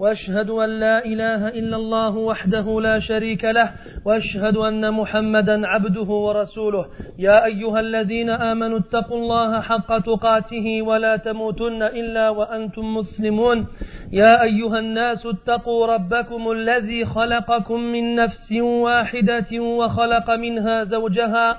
وأشهد أن لا إله إلا الله وحده لا شريك له وأشهد أن محمدا عبده ورسوله. يا أيها الذين آمنوا اتقوا الله حق تقاته ولا تموتن إلا وأنتم مسلمون. يا أيها الناس اتقوا ربكم الذي خلقكم من نفس واحدة وخلق منها زوجها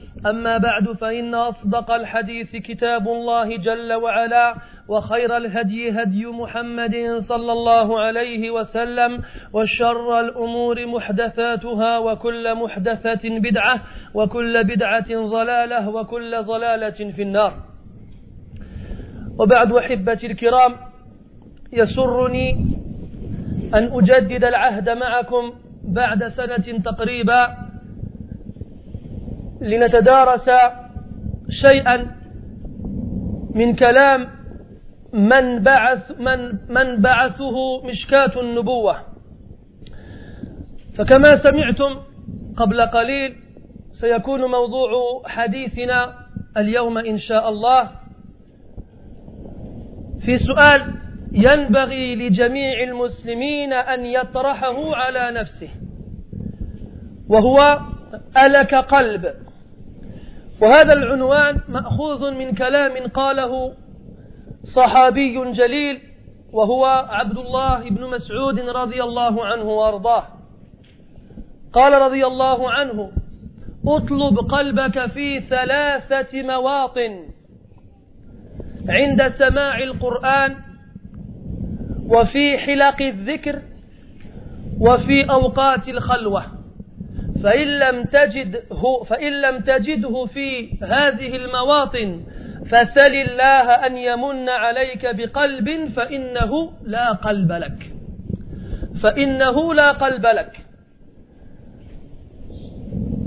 أما بعد فإن أصدق الحديث كتاب الله جل وعلا وخير الهدي هدي محمد صلى الله عليه وسلم وشر الأمور محدثاتها وكل محدثة بدعة وكل بدعة ضلالة وكل ضلالة في النار. وبعد أحبتي الكرام يسرني أن أجدد العهد معكم بعد سنة تقريبا لنتدارس شيئا من كلام من بعث من من بعثه مشكاة النبوة. فكما سمعتم قبل قليل سيكون موضوع حديثنا اليوم إن شاء الله في سؤال ينبغي لجميع المسلمين أن يطرحه على نفسه وهو ألك قلب. وهذا العنوان مأخوذ من كلام قاله صحابي جليل وهو عبد الله بن مسعود رضي الله عنه وأرضاه. قال رضي الله عنه اطلب قلبك في ثلاثة مواطن عند سماع القرآن وفي حلق الذكر وفي أوقات الخلوة. فإن لم تجده فإن لم تجده في هذه المواطن فسل الله أن يمن عليك بقلب فإنه لا قلب لك. فإنه لا قلب لك.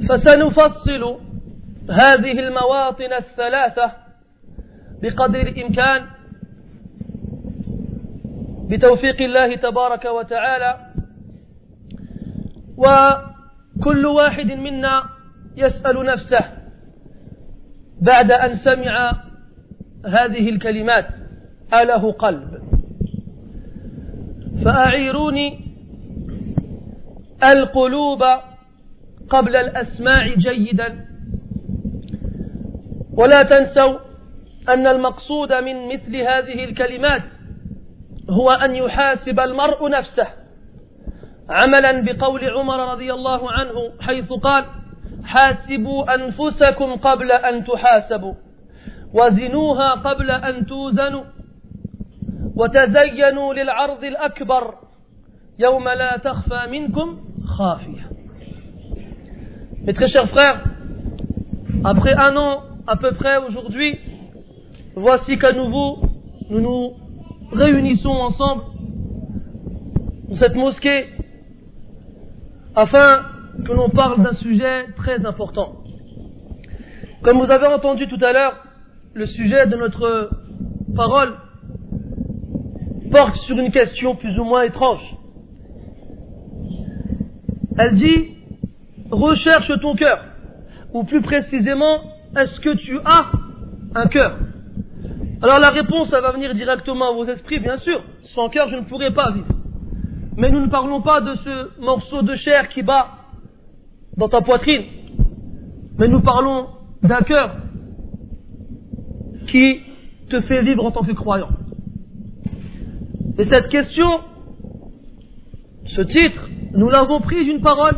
فسنفصل هذه المواطن الثلاثة بقدر الإمكان بتوفيق الله تبارك وتعالى و كل واحد منا يسأل نفسه بعد أن سمع هذه الكلمات. أله قلب. فأعيروني القلوب قبل الأسماع جيدا. ولا تنسوا أن المقصود من مثل هذه الكلمات هو أن يحاسب المرء نفسه. عملا بقول عمر رضي الله عنه حيث قال حاسبوا أنفسكم قبل أن تحاسبوا وزنوها قبل أن توزنوا وتزينوا للعرض الأكبر يوم لا تخفى منكم خافية. Mes très chers frères, après un an à peu près aujourd'hui, voici qu'à nouveau nous nous réunissons ensemble dans cette mosquée afin que l'on parle d'un sujet très important. Comme vous avez entendu tout à l'heure, le sujet de notre parole porte sur une question plus ou moins étrange. Elle dit, recherche ton cœur, ou plus précisément, est-ce que tu as un cœur? Alors la réponse, va venir directement à vos esprits, bien sûr. Sans cœur, je ne pourrais pas vivre. Mais nous ne parlons pas de ce morceau de chair qui bat dans ta poitrine, mais nous parlons d'un cœur qui te fait vivre en tant que croyant. Et cette question, ce titre, nous l'avons pris d'une parole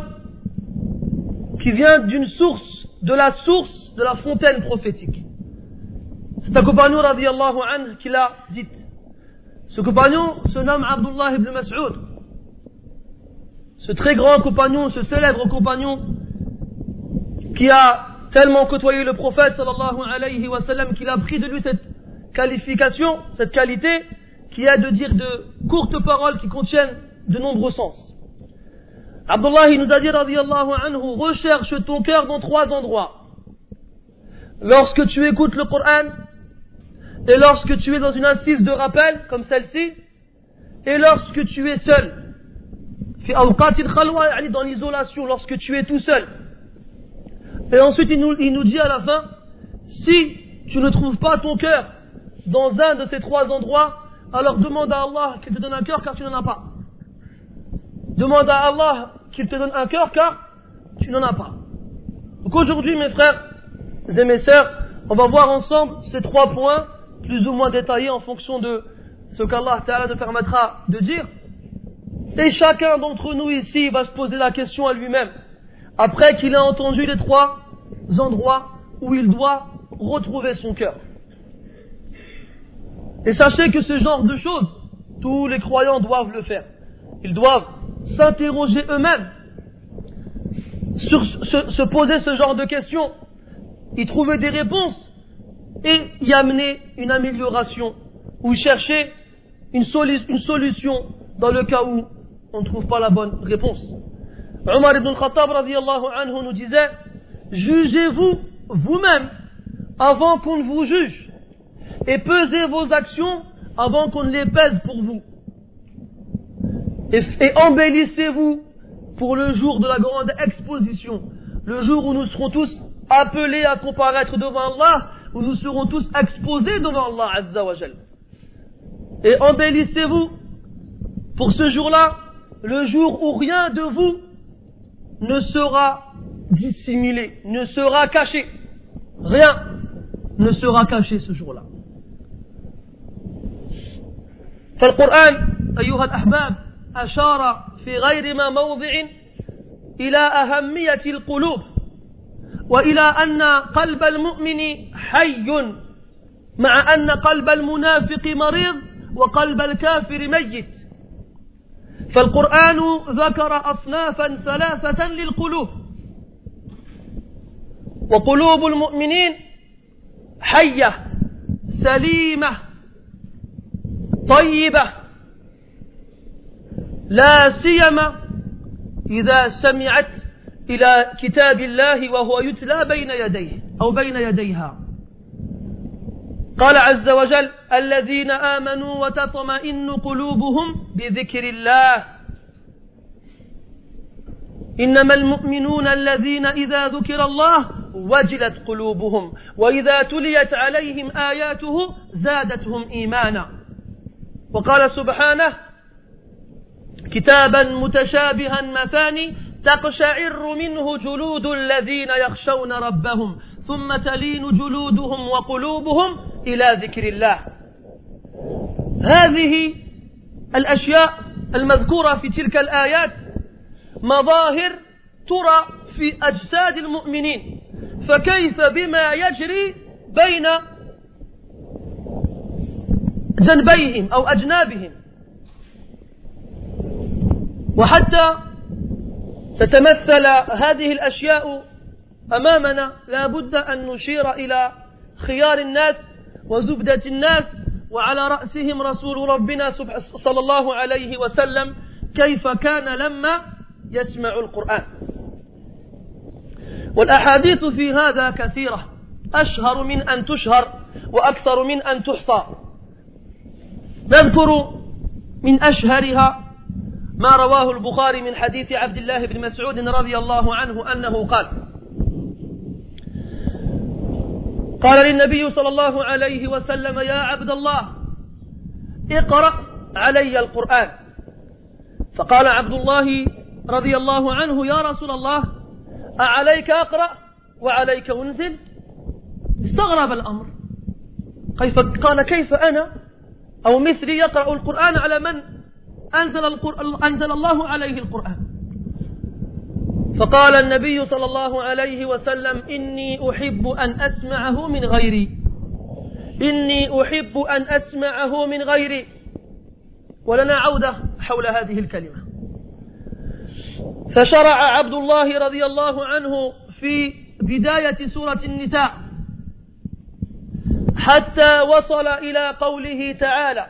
qui vient d'une source, de la source de la fontaine prophétique. C'est un compagnon, radiallahu anhu, qui l'a dit. Ce compagnon se nomme Abdullah ibn Mas'ud. Ce très grand compagnon, ce célèbre compagnon qui a tellement côtoyé le prophète sallallahu alayhi wa sallam qu'il a pris de lui cette qualification, cette qualité qui est de dire de courtes paroles qui contiennent de nombreux sens. Abdullah nous a dit radiallahu anhu, recherche ton cœur dans trois endroits. Lorsque tu écoutes le Coran, et lorsque tu es dans une assise de rappel, comme celle-ci, et lorsque tu es seul. Dans l'isolation, lorsque tu es tout seul. Et ensuite, il nous, il nous dit à la fin, si tu ne trouves pas ton cœur dans un de ces trois endroits, alors demande à Allah qu'il te donne un cœur car tu n'en as pas. Demande à Allah qu'il te donne un cœur car tu n'en as pas. Donc aujourd'hui, mes frères et mes sœurs, on va voir ensemble ces trois points, plus ou moins détaillés en fonction de ce qu'Allah Ta'ala te permettra de dire. Et chacun d'entre nous ici va se poser la question à lui-même, après qu'il ait entendu les trois endroits où il doit retrouver son cœur. Et sachez que ce genre de choses, tous les croyants doivent le faire. Ils doivent s'interroger eux-mêmes, se, poser ce genre de questions, y trouver des réponses et y amener une amélioration ou chercher une solution dans le cas où on ne trouve pas la bonne réponse. Omar ibn Khattab anhu nous disait Jugez-vous vous-même avant qu'on ne vous juge et pesez vos actions avant qu'on ne les pèse pour vous et, embellissez-vous pour le jour de la grande exposition, le jour où nous serons tous appelés à comparaître devant Allah, où nous serons tous exposés devant Allah Azza wa Et embellissez-vous pour ce jour-là, le jour où rien de vous ne sera dissimulé, ne sera caché. Rien ne sera caché ce jour-là. أيها الأحباب أشار في غير ما موضع إلى أهمية القلوب وإلى أن قلب المؤمن حي مع أن قلب المنافق مريض وقلب الكافر ميت فالقرآن ذكر أصنافا ثلاثة للقلوب. وقلوب المؤمنين حية سليمة طيبة لا سيما إذا سمعت إلى كتاب الله وهو يتلى بين يديه أو بين يديها. قال عز وجل الذين آمنوا وتطمئن قلوبهم بذكر الله. إنما المؤمنون الذين إذا ذكر الله وجلت قلوبهم وإذا تليت عليهم آياته زادتهم إيمانا. وقال سبحانه كتابا متشابها مثاني تقشعر منه جلود الذين يخشون ربهم. ثم تلين جلودهم وقلوبهم إلى ذكر الله. هذه الأشياء المذكورة في تلك الآيات مظاهر ترى في أجساد المؤمنين. فكيف بما يجري بين جنبيهم أو أجنابهم؟ وحتى تتمثل هذه الأشياء أمامنا لا بد أن نشير إلى خيار الناس وزبدة الناس وعلى رأسهم رسول ربنا صلى الله عليه وسلم كيف كان لما يسمع القرآن. والأحاديث في هذا كثيرة. أشهر من أن تشهر وأكثر من أن تحصى. نذكر من أشهرها ما رواه البخاري من حديث عبد الله بن مسعود رضي الله عنه أنه قال قال للنبي صلى الله عليه وسلم يا عبد الله اقرأ علي القرآن. فقال عبد الله رضي الله عنه يا رسول الله أعليك أقرأ وعليك أنزل. استغرب الأمر. كيف قال كيف أنا أو مثلي يقرأ القرآن على من أنزل, أنزل الله عليه القرآن؟ فقال النبي صلى الله عليه وسلم إني أحب أن أسمعه من غيري. إني أحب أن أسمعه من غيري. ولنا عودة حول هذه الكلمة. فشرع عبد الله رضي الله عنه في بداية سورة النساء حتى وصل إلى قوله تعالى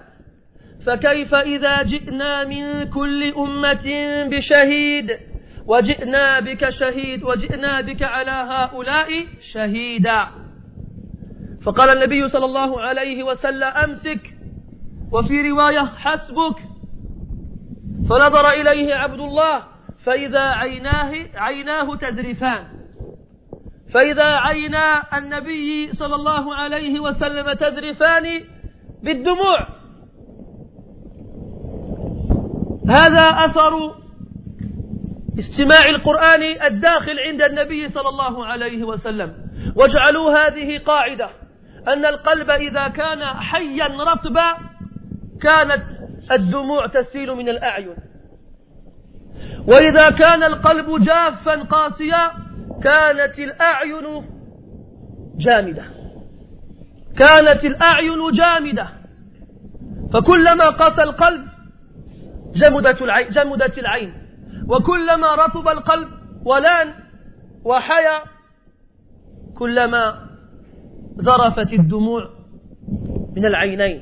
فكيف إذا جئنا من كل أمة بشهيد؟ وجئنا بك شهيد وجئنا بك على هؤلاء شهيدا. فقال النبي صلى الله عليه وسلم أمسك. وفي رواية حسبك. فنظر إليه عبد الله فإذا عيناه عيناه تذرفان فإذا عينا النبي صلى الله عليه وسلم تذرفان بالدموع. هذا أثر استماع القرآن الداخل عند النبي صلى الله عليه وسلم. واجعلوا هذه قاعدة أن القلب إذا كان حيا رطبا كانت الدموع تسيل من الأعين. وإذا كان القلب جافا قاسيا كانت الأعين جامدة. كانت الأعين جامدة. فكلما قسى القلب جمدت العين, جمدت العين. وكلما رطب القلب ولان وحيا كلما ذرفت الدموع من العينين.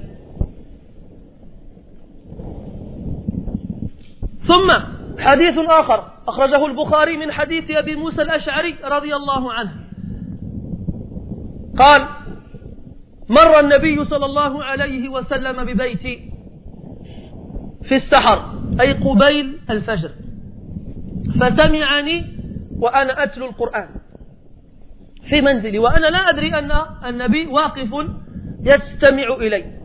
ثم حديث آخر أخرجه البخاري من حديث أبي موسى الأشعري رضي الله عنه. قال مر النبي صلى الله عليه وسلم ببيتي في السحر أي قبيل الفجر. فسمعني وأنا أتلو القرآن في منزلي وأنا لا أدري أن النبي واقف يستمع إلي.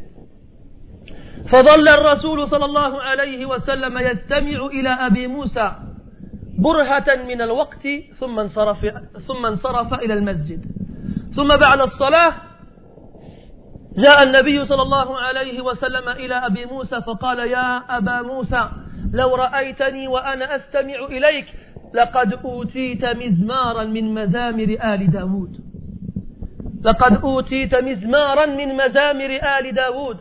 فظل الرسول صلى الله عليه وسلم يستمع إلى أبي موسى برهة من الوقت ثم انصرف, ثم انصرف إلى المسجد. ثم بعد الصلاة جاء النبي صلى الله عليه وسلم إلى أبي موسى فقال يا أبا موسى لو رأيتني وأنا أستمع إليك لقد أوتيت مزمارا من مزامر آل داود. لقد أوتيت مزمارا من مزامر آل داود.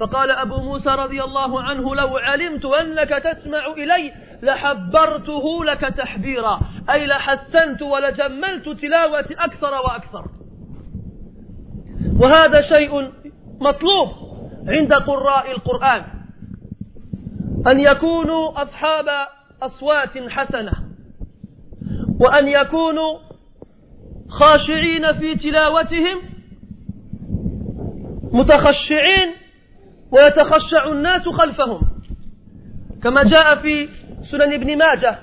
فقال أبو موسى رضي الله عنه لو علمت أنك تسمع إلي لحبرته لك تحبيرا. أي لحسنت ولجملت تلاوة أكثر وأكثر. وهذا شيء مطلوب عند قراء القرآن. أن يكونوا أصحاب أصوات حسنة وأن يكونوا خاشعين في تلاوتهم متخشعين ويتخشع الناس خلفهم. كما جاء في سنن ابن ماجه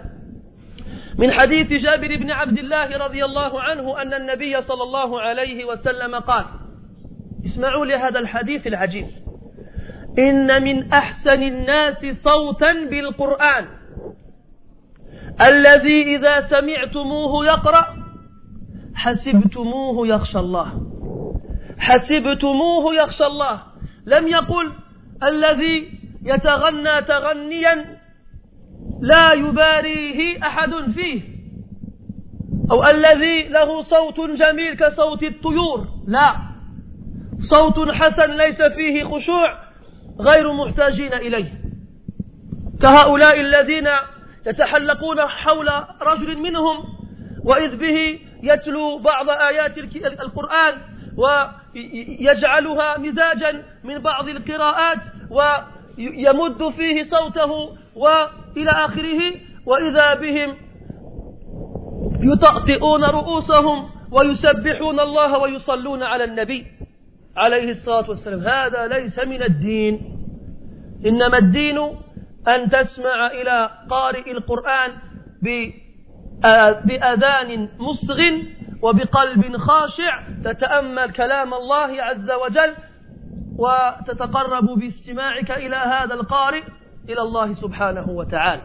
من حديث جابر بن عبد الله رضي الله عنه أن النبي صلى الله عليه وسلم قال اسمعوا لهذا الحديث العجيب. إن من أحسن الناس صوتا بالقرآن. الذي إذا سمعتموه يقرأ حسبتموه يخشى الله. حسبتموه يخشى الله. لم يقل الذي يتغنى تغنيا لا يباريه أحد فيه. أو الذي له صوت جميل كصوت الطيور. لا. صوت حسن ليس فيه خشوع. غير محتاجين إليه. كهؤلاء الذين يتحلقون حول رجل منهم وإذ به يتلو بعض آيات القرآن ويجعلها مزاجا من بعض القراءات ويمد فيه صوته وإلى آخره وإذا بهم يطأطئون رؤوسهم ويسبحون الله ويصلون على النبي. عليه الصلاة والسلام. هذا ليس من الدين. إنما الدين أن تسمع إلى قارئ القرآن بأذان مصغ وبقلب خاشع. تتأمل كلام الله عز وجل وتتقرب باستماعك إلى هذا القارئ إلى الله سبحانه وتعالى.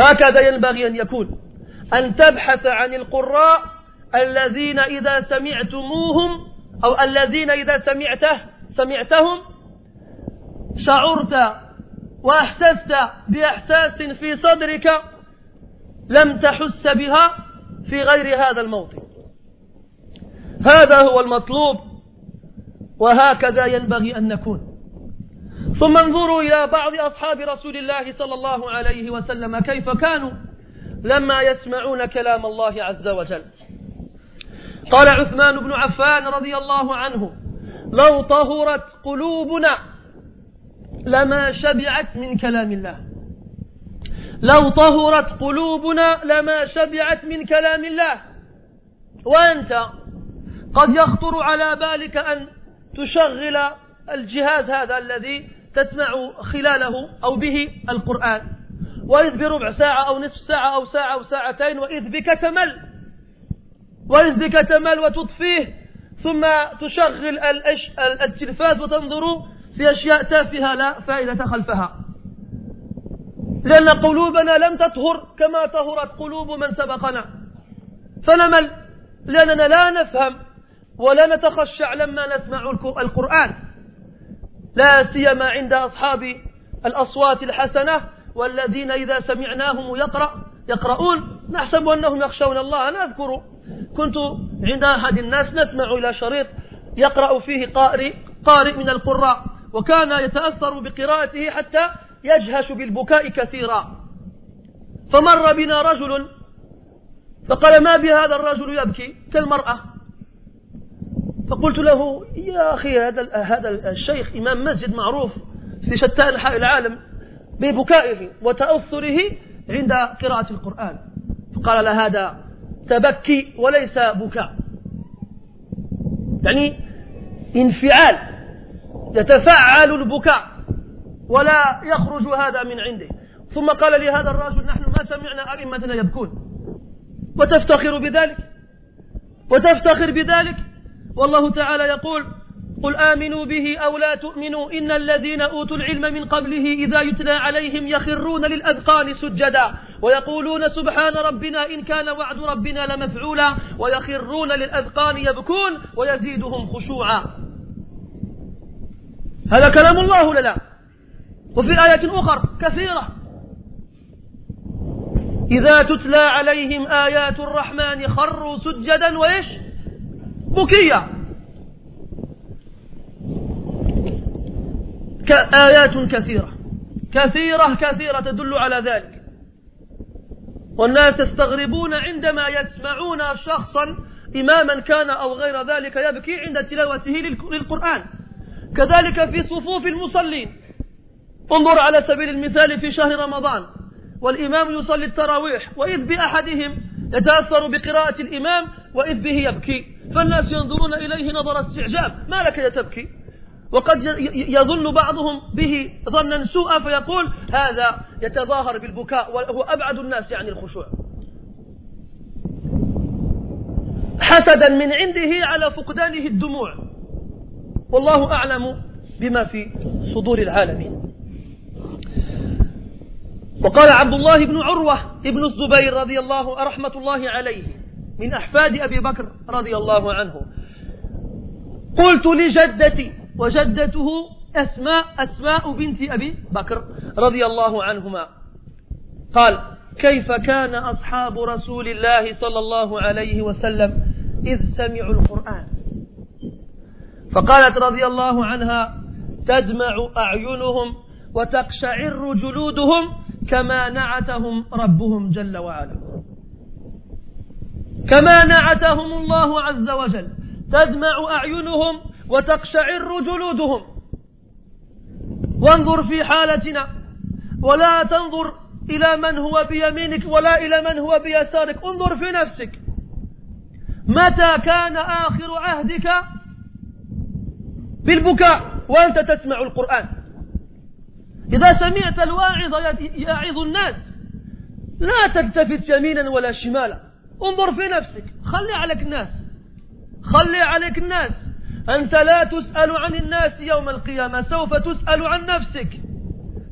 هكذا ينبغي أن يكون. أن تبحث عن القراء الذين إذا سمعتموهم أو الذين إذا سمعته سمعتهم شعرت وأحسست بإحساس في صدرك لم تحس بها في غير هذا الموطن. هذا هو المطلوب وهكذا ينبغي أن نكون. ثم انظروا إلى بعض أصحاب رسول الله صلى الله عليه وسلم كيف كانوا لما يسمعون كلام الله عز وجل. قال عثمان بن عفان رضي الله عنه لو طهرت قلوبنا لما شبعت من كلام الله. لو طهرت قلوبنا لما شبعت من كلام الله. وأنت قد يخطر على بالك أن تشغل الجهاز هذا الذي تسمع خلاله أو به القرآن. وإذ بربع ساعة أو نصف ساعة أو ساعة أو ساعتين وإذ بك تمل. بك تمل وتطفيه ثم تشغل التلفاز وتنظر في أشياء تافهة لا فائدة خلفها. لأن قلوبنا لم تطهر كما طهرت قلوب من سبقنا. فنمل لأننا لا نفهم ولا نتخشع لما نسمع القرآن. لا سيما عند أصحاب الأصوات الحسنة والذين إذا سمعناهم يقرأ يقرؤون. نحسب أنهم يخشون الله. أنا أذكر كنت عند أحد الناس نسمع إلى شريط يقرأ فيه قارئ قارئ من القراء وكان يتأثر بقراءته حتى يجهش بالبكاء كثيرا. فمر بنا رجل فقال ما بهذا الرجل يبكي؟ كالمرأة فقلت له يا أخي هذا هذا الشيخ إمام مسجد معروف في شتى أنحاء العالم ببكائه وتأثره عند قراءة القرآن. فقال له هذا تبكي وليس بكاء. يعني انفعال يتفعل البكاء ولا يخرج هذا من عنده. ثم قال لي هذا الرجل نحن ما سمعنا أئمتنا يبكون. وتفتخر بذلك؟ وتفتخر بذلك؟ والله تعالى يقول قل آمنوا به أو لا تؤمنوا إن الذين أوتوا العلم من قبله إذا يتلى عليهم يخرون للأذقان سجدا ويقولون سبحان ربنا إن كان وعد ربنا لمفعولا ويخرون للأذقان يبكون ويزيدهم خشوعا. هذا كلام الله لا؟ وفي آية أخرى كثيرة. إذا تتلى عليهم آيات الرحمن خروا سجدا وإيش؟ بكيا آيات كثيرة. كثيرة كثيرة تدل على ذلك. والناس يستغربون عندما يسمعون شخصا إماما كان أو غير ذلك يبكي عند تلاوته للقرآن. كذلك في صفوف المصلين. انظر على سبيل المثال في شهر رمضان. والإمام يصلي التراويح وإذ بأحدهم يتأثر بقراءة الإمام وإذ به يبكي. فالناس ينظرون إليه نظر استعجاب. ما لك يا تبكي؟ وقد يظن بعضهم به ظنا سوءا فيقول هذا يتظاهر بالبكاء وهو أبعد الناس عن الخشوع. حسدا من عنده على فقدانه الدموع. والله أعلم بما في صدور العالمين. وقال عبد الله بن عروة ابن الزبير رضي الله رحمة الله عليه من أحفاد أبي بكر رضي الله عنه. قلت لجدتي وجدته أسماء أسماء بنت أبي بكر رضي الله عنهما. قال كيف كان أصحاب رسول الله صلى الله عليه وسلم إذ سمعوا القرآن؟ فقالت رضي الله عنها تدمع أعينهم وتقشعر جلودهم كما نعتهم ربهم جل وعلا. كما نعتهم الله عز وجل. تدمع أعينهم وتقشعر جلودهم. وانظر في حالتنا. ولا تنظر إلى من هو بيمينك ولا إلى من هو بيسارك. انظر في نفسك. متى كان آخر عهدك بالبكاء وأنت تسمع القرآن؟ إذا سمعت الواعظ يعظ الناس. لا تلتفت يمينا ولا شمالا. انظر في نفسك. خلي عليك الناس. خلي عليك الناس. أنت لا تسأل عن الناس يوم القيامة سوف تسأل عن نفسك.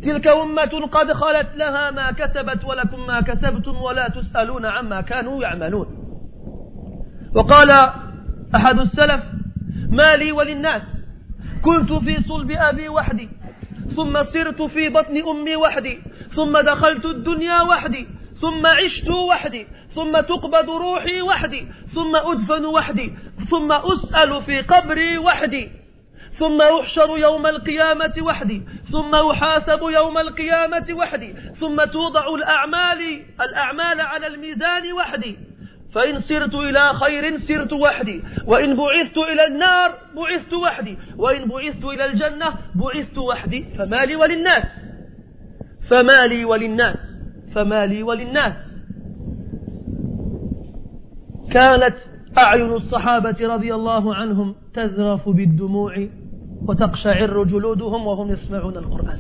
تلك أمة قد خلت لها ما كسبت ولكم ما كسبتم ولا تسألون عما كانوا يعملون. وقال أحد السلف ما لي وللناس كنت في صلب أبي وحدي ثم صرت في بطن أمي وحدي ثم دخلت الدنيا وحدي ثم عشت وحدي ثم تقبض روحي وحدي ثم أدفن وحدي ثم أسأل في قبري وحدي ثم أحشر يوم القيامة وحدي ثم أحاسب يوم القيامة وحدي ثم توضع الأعمال الأعمال على الميزان وحدي. فإن سرت إلى خير سرت وحدي وإن بعثت إلى النار بعثت وحدي وإن بعثت إلى الجنة بعثت وحدي. فما لي وللناس فما لي وللناس. فما لي وللناس. كانت أعين الصحابة رضي الله عنهم تذرف بالدموع وتقشعر جلودهم وهم يسمعون القرآن.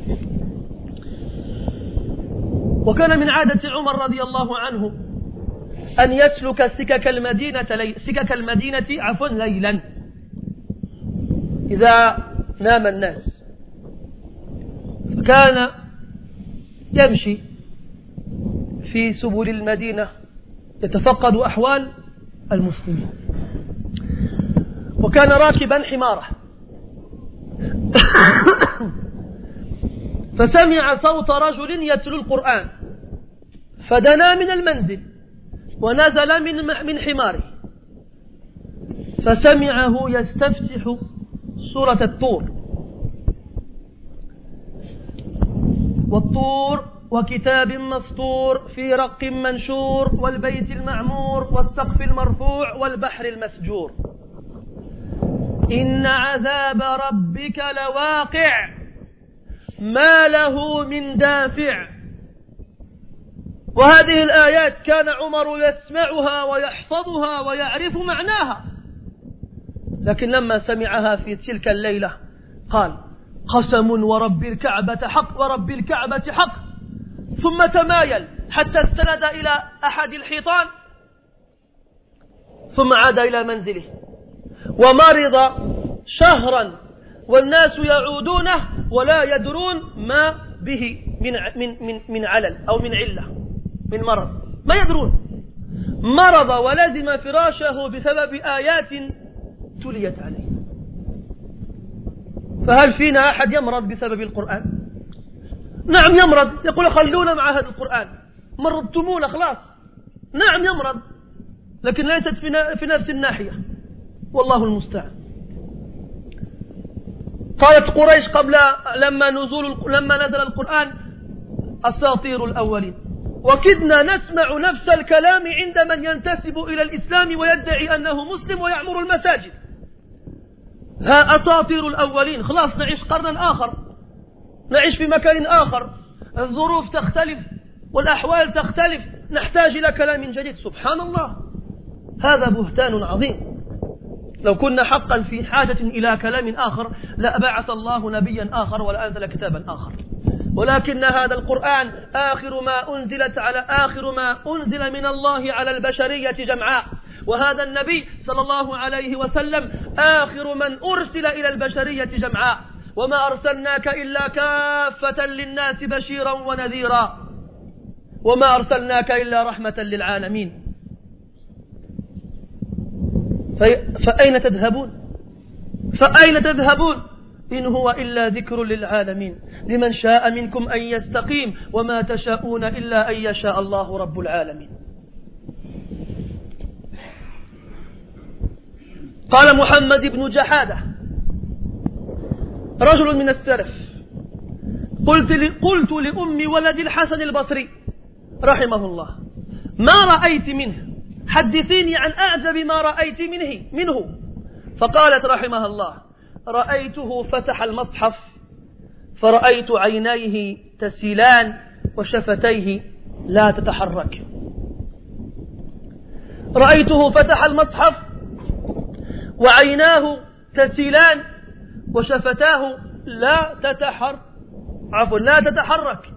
وكان من عادة عمر رضي الله عنه أن يسلك سكك المدينة لي سكك المدينة عفوا ليلا. إذا نام الناس. فكان يمشي في سبل المدينة يتفقد أحوال المسلمين. وكان راكبا حمارة. فسمع صوت رجل يتلو القرآن. فدنا من المنزل ونزل من من حماره. فسمعه يستفتح سورة الطور. والطور وكتاب مسطور في رق منشور والبيت المعمور والسقف المرفوع والبحر المسجور. إن عذاب ربك لواقع ما له من دافع. وهذه الآيات كان عمر يسمعها ويحفظها ويعرف معناها. لكن لما سمعها في تلك الليلة قال قسم ورب الكعبة حق ورب الكعبة حق. ثم تمايل حتى استند إلى أحد الحيطان ثم عاد إلى منزله. ومرض شهرا والناس يعودونه ولا يدرون ما به من من من من علل أو من علة من مرض. ما يدرون. مرض ولزم فراشه بسبب آيات تليت عليه. فهل فينا أحد يمرض بسبب القرآن؟ نعم يمرض. يقول خلونا مع هذا القرآن. مرضتمونا خلاص. نعم يمرض. لكن ليست في نفس الناحية. والله المستعان. قالت قريش قبل لما نزول لما نزل القرآن أساطير الأولين. وكدنا نسمع نفس الكلام عند من ينتسب إلى الإسلام ويدعي أنه مسلم ويعمر المساجد. ها أساطير الأولين. خلاص نعيش قرنا آخر. نعيش في مكان آخر. الظروف تختلف والأحوال تختلف. نحتاج إلى كلام جديد. سبحان الله. هذا بهتان عظيم. لو كنا حقا في حاجة إلى كلام آخر لأبعث الله نبيا آخر ولأنزل كتابا آخر. ولكن هذا القرآن آخر ما أنزلت على آخر ما أنزل من الله على البشرية جمعاء. وهذا النبي صلى الله عليه وسلم آخر من أرسل إلى البشرية جمعاء. وما أرسلناك إلا كافة للناس بشيرا ونذيرا. وما أرسلناك إلا رحمة للعالمين. فأين تذهبون؟ فأين تذهبون؟ إن هو إلا ذكر للعالمين. لمن شاء منكم أن يستقيم وما تشاءون إلا أن يشاء الله رب العالمين. قال محمد بن جحادة رجل من السلف. قلت قلت لأم ولد الحسن البصري رحمه الله ما رأيت منه؟ حدثيني عن أعجب ما رأيت منه منه. فقالت رحمها الله رأيته فتح المصحف فرأيت عينيه تسيلان وشفتيه لا تتحرك. رأيته فتح المصحف وعيناه تسيلان وشفتاه لا تتحر عفوا لا تتحرك.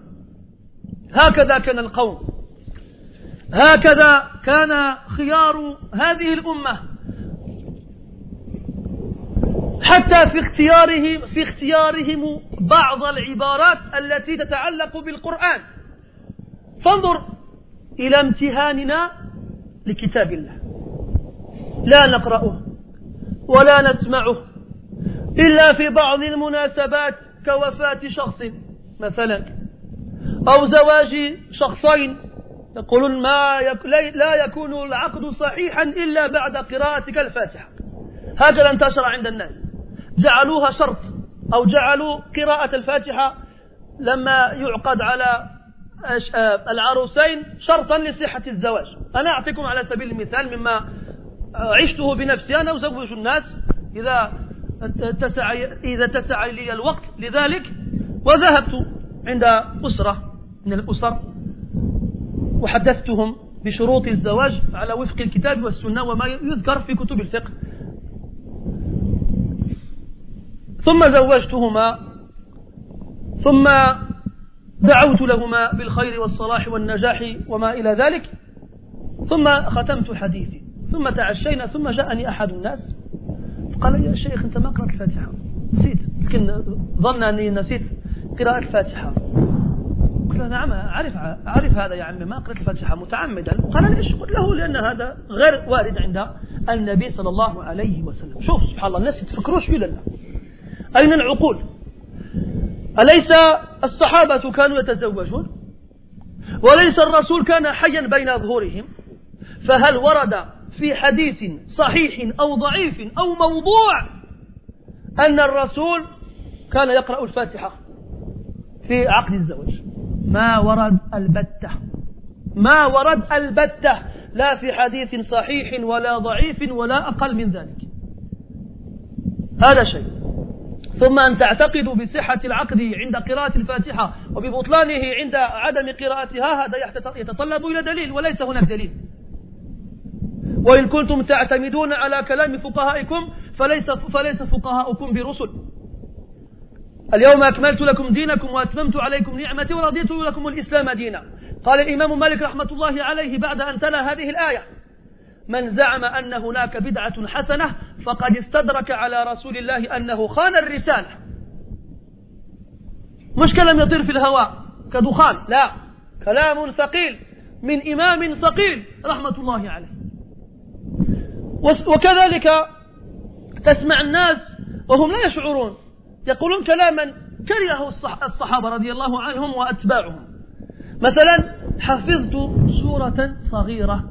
هكذا كان القوم. هكذا كان خيار هذه الأمة. حتى في اختيارهم في اختيارهم بعض العبارات التي تتعلق بالقرآن. فانظر إلى امتهاننا لكتاب الله. لا نقرأه ولا نسمعه. إلا في بعض المناسبات كوفاة شخص مثلا أو زواج شخصين. يقولون ما يك... لا يكون العقد صحيحا إلا بعد قراءتك الفاتحة. هكذا انتشر عند الناس. جعلوها شرط أو جعلوا قراءة الفاتحة لما يعقد على العروسين شرطا لصحة الزواج. أنا أعطيكم على سبيل المثال مما عشته بنفسي. أنا أزوج الناس. إذا اتسع إذا اتسع لي الوقت لذلك وذهبت عند أسرة من الأسر وحدثتهم بشروط الزواج على وفق الكتاب والسنة وما يذكر في كتب الفقه. ثم زوجتهما ثم دعوت لهما بالخير والصلاح والنجاح وما إلى ذلك. ثم ختمت حديثي ثم تعشينا ثم جاءني أحد الناس. قال يا شيخ أنت ما قرأت الفاتحة. نسيت. مسكين ظن أني نسيت قراءة الفاتحة. قلت له نعم أعرف أعرف هذا يا عمي ما قرأت الفاتحة متعمدا. قال ليش قلت له؟ لأن هذا غير وارد عند النبي صلى الله عليه وسلم. شوف سبحان الله الناس يتفكروش في لنا؟ أين العقول؟ أليس الصحابة كانوا يتزوجون؟ وليس الرسول كان حيا بين ظهورهم؟ فهل ورد في حديث صحيح أو ضعيف أو موضوع أن الرسول كان يقرأ الفاتحة في عقد الزواج. ما ورد البتة. ما ورد البتة. لا في حديث صحيح ولا ضعيف ولا أقل من ذلك. هذا شيء. ثم أن تعتقدوا بصحة العقد عند قراءة الفاتحة وببطلانه عند عدم قراءتها هذا يتطلب إلى دليل وليس هناك دليل. وإن كنتم تعتمدون على كلام فقهائكم فليس, فليس فقهاؤكم برسل. اليوم أكملت لكم دينكم وأتممت عليكم نعمتي ورضيت لكم الإسلام دينا. قال الإمام مالك رحمة الله عليه بعد أن تلا هذه الآية من زعم أن هناك بدعة حسنة فقد استدرك على رسول الله أنه خان الرسالة. مش كلام يطير في الهواء كدخان لا. كلام ثقيل من إمام ثقيل رحمة الله عليه. وكذلك تسمع الناس وهم لا يشعرون. يقولون كلاما كرهه الصحابة رضي الله عنهم وأتباعهم. مثلا حفظت سورة صغيرة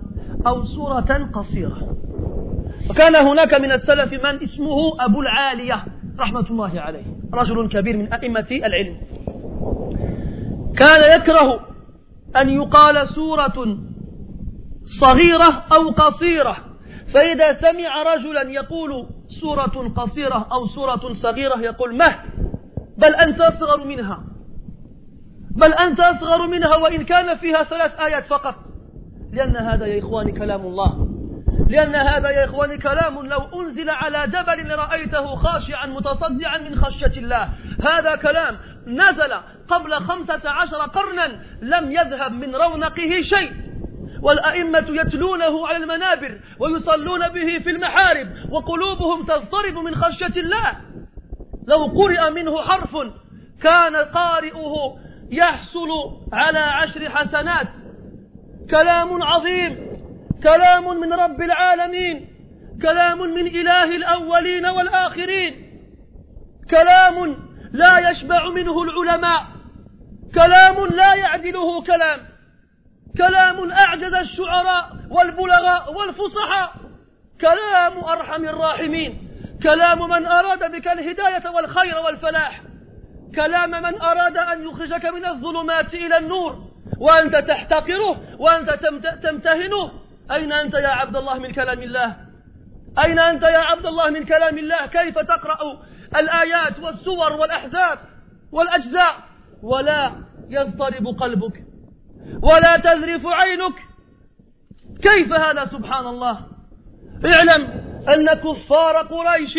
أو سورة قصيرة. وكان هناك من السلف من اسمه أبو العالية رحمة الله عليه رجل كبير من أئمة العلم. كان يكره أن يقال سورة صغيرة أو قصيرة. فإذا سمع رجلا يقول سورة قصيرة أو سورة صغيرة يقول مه بل أنت أصغر منها. بل أنت أصغر منها وإن كان فيها ثلاث آيات فقط. لأن هذا يا إخواني كلام الله. لأن هذا يا إخواني كلام لو أنزل على جبل لرأيته خاشعا متصدعا من خشية الله. هذا كلام نزل قبل خمسة عشر قرنا لم يذهب من رونقه شيء. والأئمة يتلونه على المنابر ويصلون به في المحارب وقلوبهم تضطرب من خشية الله. لو قرئ منه حرف كان قارئه يحصل على عشر حسنات. كلام عظيم كلام من رب العالمين كلام من إله الأولين والآخرين. كلام لا يشبع منه العلماء كلام لا يعدله كلام. كلام أعجز الشعراء والبلغاء والفصحاء. كلام أرحم الراحمين. كلام من أراد بك الهداية والخير والفلاح. كلام من أراد أن يخرجك من الظلمات إلى النور. وأنت تحتقره وأنت تمتهنه. أين أنت يا عبد الله من كلام الله؟ أين أنت يا عبد الله من كلام الله؟ كيف تقرأ الآيات والسور والأحزاب والأجزاء؟ ولا يضطرب قلبك. ولا تذرف عينك. كيف هذا سبحان الله؟ اعلم أن كفار قريش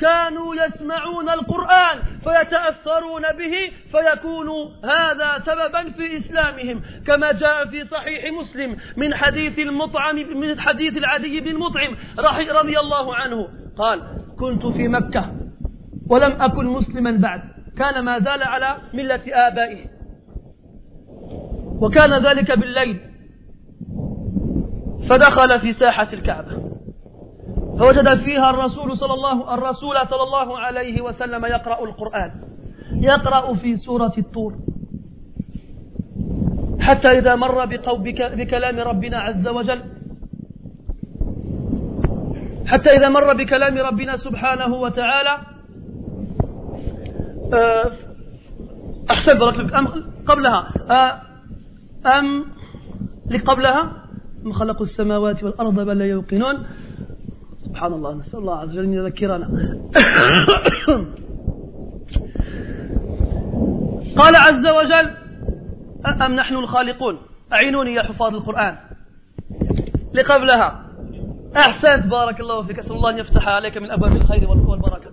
كانوا يسمعون القرآن فيتأثرون به فيكون هذا سببا في إسلامهم. كما جاء في صحيح مسلم من حديث المطعم من حديث العدي بن المطعم رضي الله عنه. قال كنت في مكة ولم أكن مسلما بعد. كان ما زال على ملة آبائه. وكان ذلك بالليل. فدخل في ساحة الكعبة. فوجد فيها الرسول صلى الله الرسول صلى الله عليه وسلم يقرأ القرآن. يقرأ في سورة الطور. حتى إذا مر بكلام ربنا عز وجل. حتى إذا مر بكلام ربنا سبحانه وتعالى. آه، أحسن أم قبلها. آه، أم لقبلها؟ أم خلقوا السماوات والأرض بل لا يوقنون. سبحان الله نسأل الله عز وجل أن يذكرنا. قال عز وجل أم نحن الخالقون؟ أعينوني يا حفاظ القرآن. لقبلها. أحسنت. بارك الله فيك. أسأل الله أن يفتح عليك من أبواب الخير والبركة.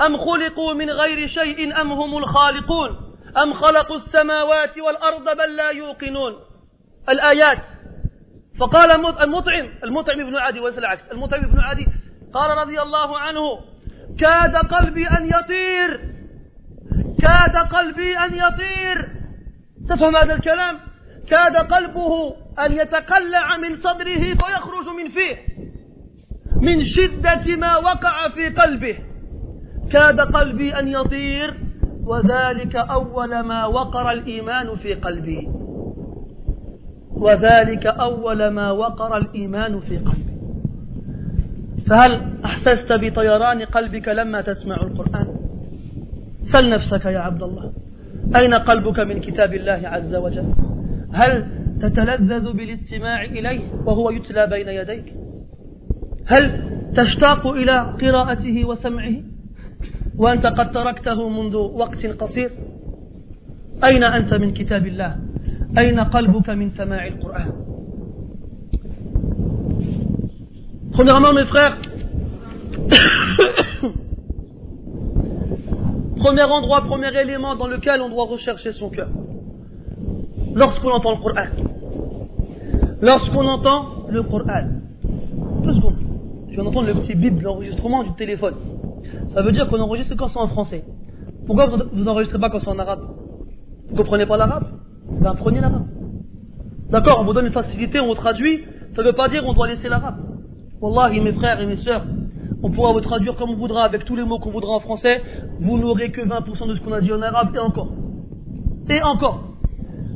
أم خلقوا من غير شيء أم هم الخالقون؟ أم خلقوا السماوات والأرض بل لا يوقنون؟ الآيات. فقال المطعم المطعم بن عدي وليس العكس. المطعم بن عدي قال رضي الله عنه كاد قلبي أن يطير. كاد قلبي أن يطير. تفهم هذا الكلام؟ كاد قلبه أن يتقلع من صدره فيخرج من فيه. من شدة ما وقع في قلبه. كاد قلبي أن يطير. وذلك أول ما وقر الإيمان في قلبي. وذلك أول ما وقر الإيمان في قلبي. فهل أحسست بطيران قلبك لما تسمع القرآن؟ سل نفسك يا عبد الله. أين قلبك من كتاب الله عز وجل؟ هل تتلذذ بالاستماع إليه وهو يتلى بين يديك؟ هل تشتاق إلى قراءته وسمعه؟ وأنت قد تركته منذ وقت قصير أين أنت من كتاب الله أين قلبك من سماع القرآن Premièrement, mes frères, premier endroit, premier élément dans lequel on doit rechercher son cœur. Lorsqu'on entend le Coran. Lorsqu'on entend le Coran. Deux secondes. Je viens d'entendre le petit bip de l'enregistrement du téléphone. Ça veut dire qu'on enregistre quand c'est en français. Pourquoi vous n'enregistrez pas quand c'est en arabe? Vous comprenez pas l'arabe? Ben prenez l'arabe. D'accord, on vous donne une facilité, on vous traduit. Ça ne veut pas dire qu'on doit laisser l'arabe. Wallahi, mes frères et mes sœurs, on pourra vous traduire comme on voudra, avec tous les mots qu'on voudra en français. Vous n'aurez que 20% de ce qu'on a dit en arabe, et encore. Et encore.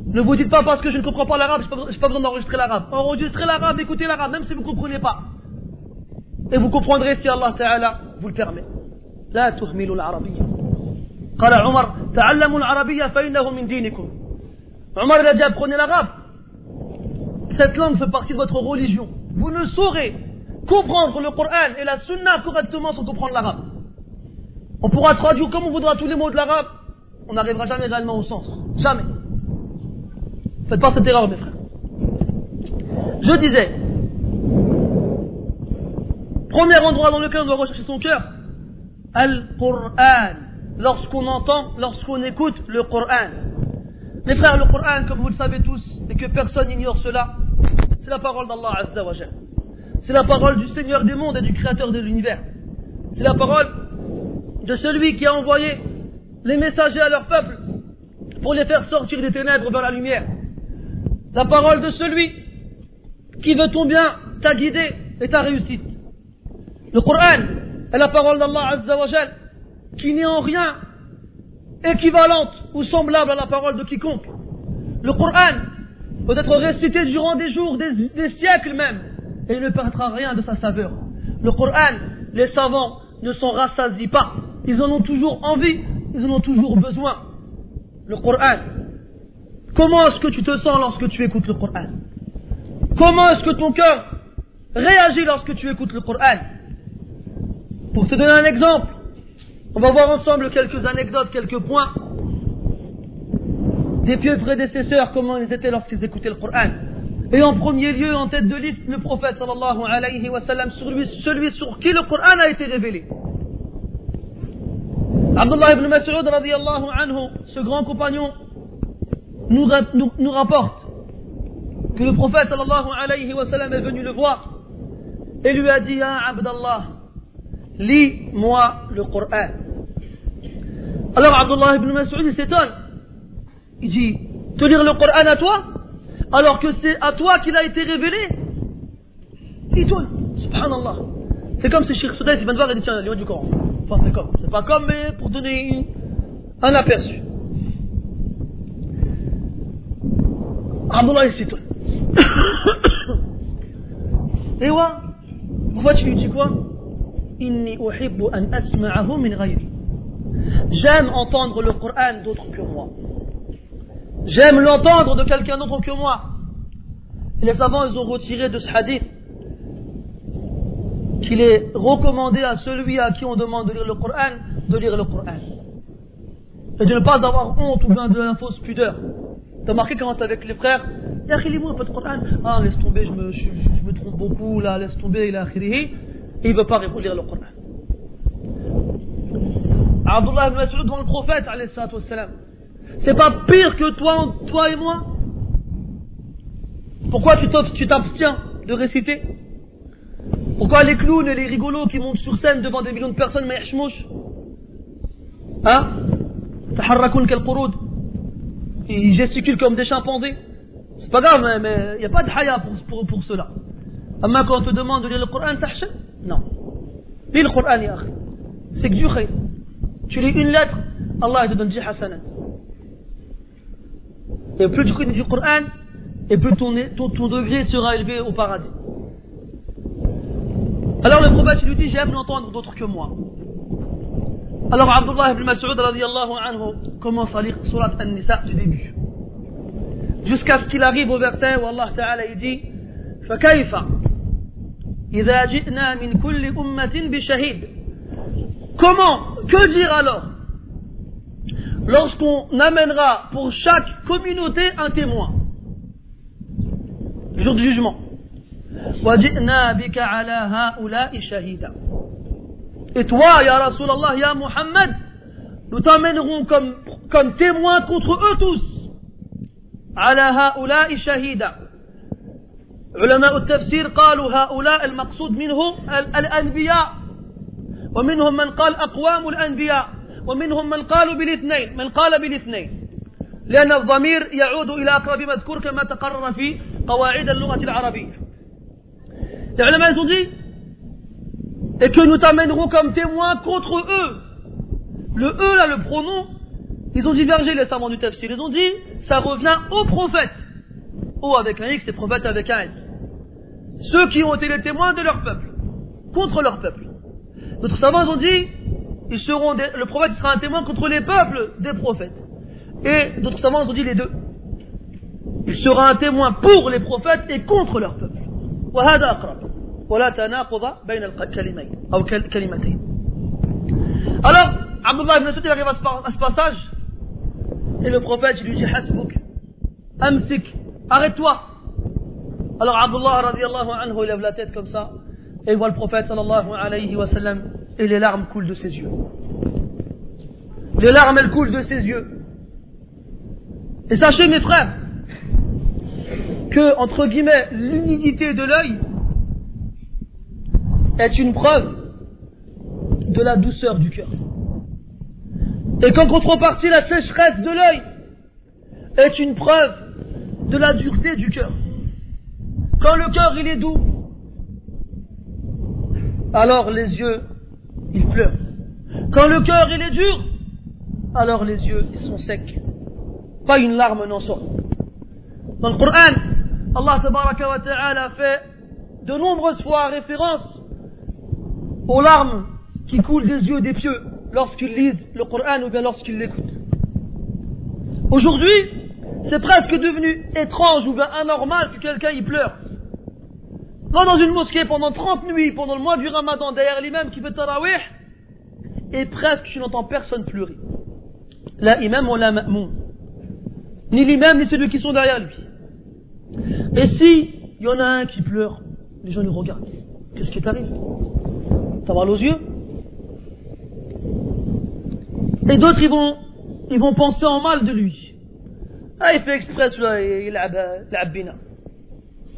Ne vous dites pas parce que je ne comprends pas l'arabe, je n'ai pas besoin d'enregistrer l'arabe. Enregistrez l'arabe, écoutez l'arabe, même si vous ne comprenez pas. Et vous comprendrez si Allah Ta'ala vous le permet. لا تهملوا العربية قال عمر تعلموا العربية فإنه من دينكم عمر il a dit apprenez l'arabe cette langue fait partie de votre religion vous ne saurez comprendre le Coran et la Sunna correctement sans comprendre l'arabe on pourra traduire comme on voudra tous les mots de l'arabe on n'arrivera jamais réellement au sens jamais faites pas cette erreur mes frères je disais premier endroit dans lequel on doit rechercher son cœur Al-Qur'an. Lorsqu'on entend, lorsqu'on écoute le Qur'an. Mes frères, le Qur'an, comme vous le savez tous, et que personne n'ignore cela, c'est la parole d'Allah Azza wa C'est la parole du Seigneur des mondes et du Créateur de l'univers. C'est la parole de celui qui a envoyé les messagers à leur peuple pour les faire sortir des ténèbres vers la lumière. La parole de celui qui veut ton bien, ta guidée et ta réussite. Le Qur'an, est la parole d'Allah Azzawajal, qui n'est en rien équivalente ou semblable à la parole de quiconque. Le Coran peut être récité durant des jours, des, siècles même, et il ne perdra rien de sa saveur. Le Coran, les savants ne s'en rassasient pas. Ils en ont toujours envie, ils en ont toujours besoin. Le Coran. Comment est-ce que tu te sens lorsque tu écoutes le Coran? Comment est-ce que ton cœur réagit lorsque tu écoutes le Coran? Pour te donner un exemple, on va voir ensemble quelques anecdotes, quelques points des pieux prédécesseurs, comment ils étaient lorsqu'ils écoutaient le Coran. Et en premier lieu, en tête de liste, le prophète sallallahu alayhi wa sallam, celui sur qui le Coran a été révélé. Abdullah ibn Mas'ud radiallahu anhu, ce grand compagnon, nous, nous, rapporte que le prophète sallallahu alayhi wa sallam est venu le voir et lui a dit, Ah Abdallah, lis-moi le Coran. Alors Abdullah ibn Mas'ud s'étonne. Il dit, te lire le Coran à toi Alors que c'est à toi qu'il a été révélé Il tourne, subhanallah. C'est comme si Sheikh Soudais vient de voir et dit, tiens, lis du Coran. Enfin, c'est comme. C'est pas comme, mais pour donner un aperçu. Abdullah s'étonne. et ouais, pourquoi tu dis quoi? J'aime entendre le Coran d'autres que moi. J'aime l'entendre de quelqu'un d'autre que moi. Les savants, ils ont retiré de ce hadith qu'il est recommandé à celui à qui on demande de lire le Coran de lire le Coran. Et de ne pas avoir honte ou bien de la fausse pudeur. T'as marqué quand t'es avec les frères, lis-moi un peu de Coran. Ah, laisse tomber, je me, je, me trompe beaucoup, là, laisse tomber, il a Il veut pas lire le Coran. Abdullah ibn devant le prophète, c'est pas pire que toi, toi et moi? Pourquoi tu t'abstiens de réciter? Pourquoi les clowns et les rigolos qui montent sur scène devant des millions de personnes, mais Hein? Ils gesticulent comme des chimpanzés. C'est pas grave, mais il n'y a pas de haya pour cela. Amma quand on te demande de lire le Coran, t'achètes Non. Lis le Coran, C'est que du khayr. Tu lis une lettre, Allah te donne 10 hasanat. Et plus tu connais du Coran, et plus ton, ton, degré sera élevé au paradis. Alors le prophète lui dit J'aime l'entendre d'autres que moi. Alors Abdullah ibn Mas'ud anhu commence à lire Surat An-Nisa du début. Jusqu'à ce qu'il arrive au verset où Allah Ta'ala il dit فكيف Comment Que dire alors Lorsqu'on amènera pour chaque communauté un témoin. Jour du jugement. Et toi, Ya Rasulallah, Ya Muhammad, nous t'amènerons comme, comme témoin contre eux tous. علماء التفسير قالوا هؤلاء المقصود منهم الأنبياء. ومنهم من قال أقوام الأنبياء. ومنهم من قالوا بالاثنين. من قال بالاثنين. لأن الضمير يعود إلى أقرب مذكور كما تقرر في قواعد اللغة العربية. العلماء ils ont dit et que nous t'amènerons comme témoin contre eux. Le eux là le pronom ils ont divergé les savants du tafsir. Ils ont dit ça revient aux prophètes O avec un X et prophète avec un S ceux qui ont été les témoins de leur peuple contre leur peuple D'autres savants ont dit, ils seront le prophète sera un témoin contre les peuples des prophètes. Et d'autres savants ont dit les deux. Il sera un témoin pour les prophètes et contre leur peuple. Alors, Abdullah ibn Mas'ud arrive à ce passage et le prophète lui dit Hasbuk, Amsik, arrête-toi. Alors Abdullah radiallahu anhu lève la tête comme ça et voit le prophète sallallahu alayhi wa sallam et les larmes coulent de ses yeux. Les larmes, elles coulent de ses yeux. Et sachez, mes frères, que, entre guillemets, l'humidité de l'œil est une preuve de la douceur du cœur. Et qu'en contrepartie, la sécheresse de l'œil est une preuve de la dureté du cœur. Quand le cœur il est doux, alors les yeux, ils pleurent. Quand le cœur, il est dur, alors les yeux, ils sont secs. Pas une larme n'en sort. Dans le Coran, Allah wa ta'ala fait de nombreuses fois référence aux larmes qui coulent des yeux des pieux lorsqu'ils lisent le Coran ou bien lorsqu'ils l'écoutent. Aujourd'hui, c'est presque devenu étrange ou bien anormal que quelqu'un y pleure. Va dans une mosquée pendant 30 nuits, pendant le mois du ramadan, derrière l'imam qui fait tarawih, et presque tu n'entends personne pleurer. La imam ou la ma'moum. Ni l'imam, ni celui qui sont derrière lui. Et si il y en a un qui pleure, les gens le regardent. Qu'est-ce qui t'arrive? T'as mal aux yeux? Et d'autres, ils vont, ils vont penser en mal de lui. Ah, il fait exprès celui-là, il a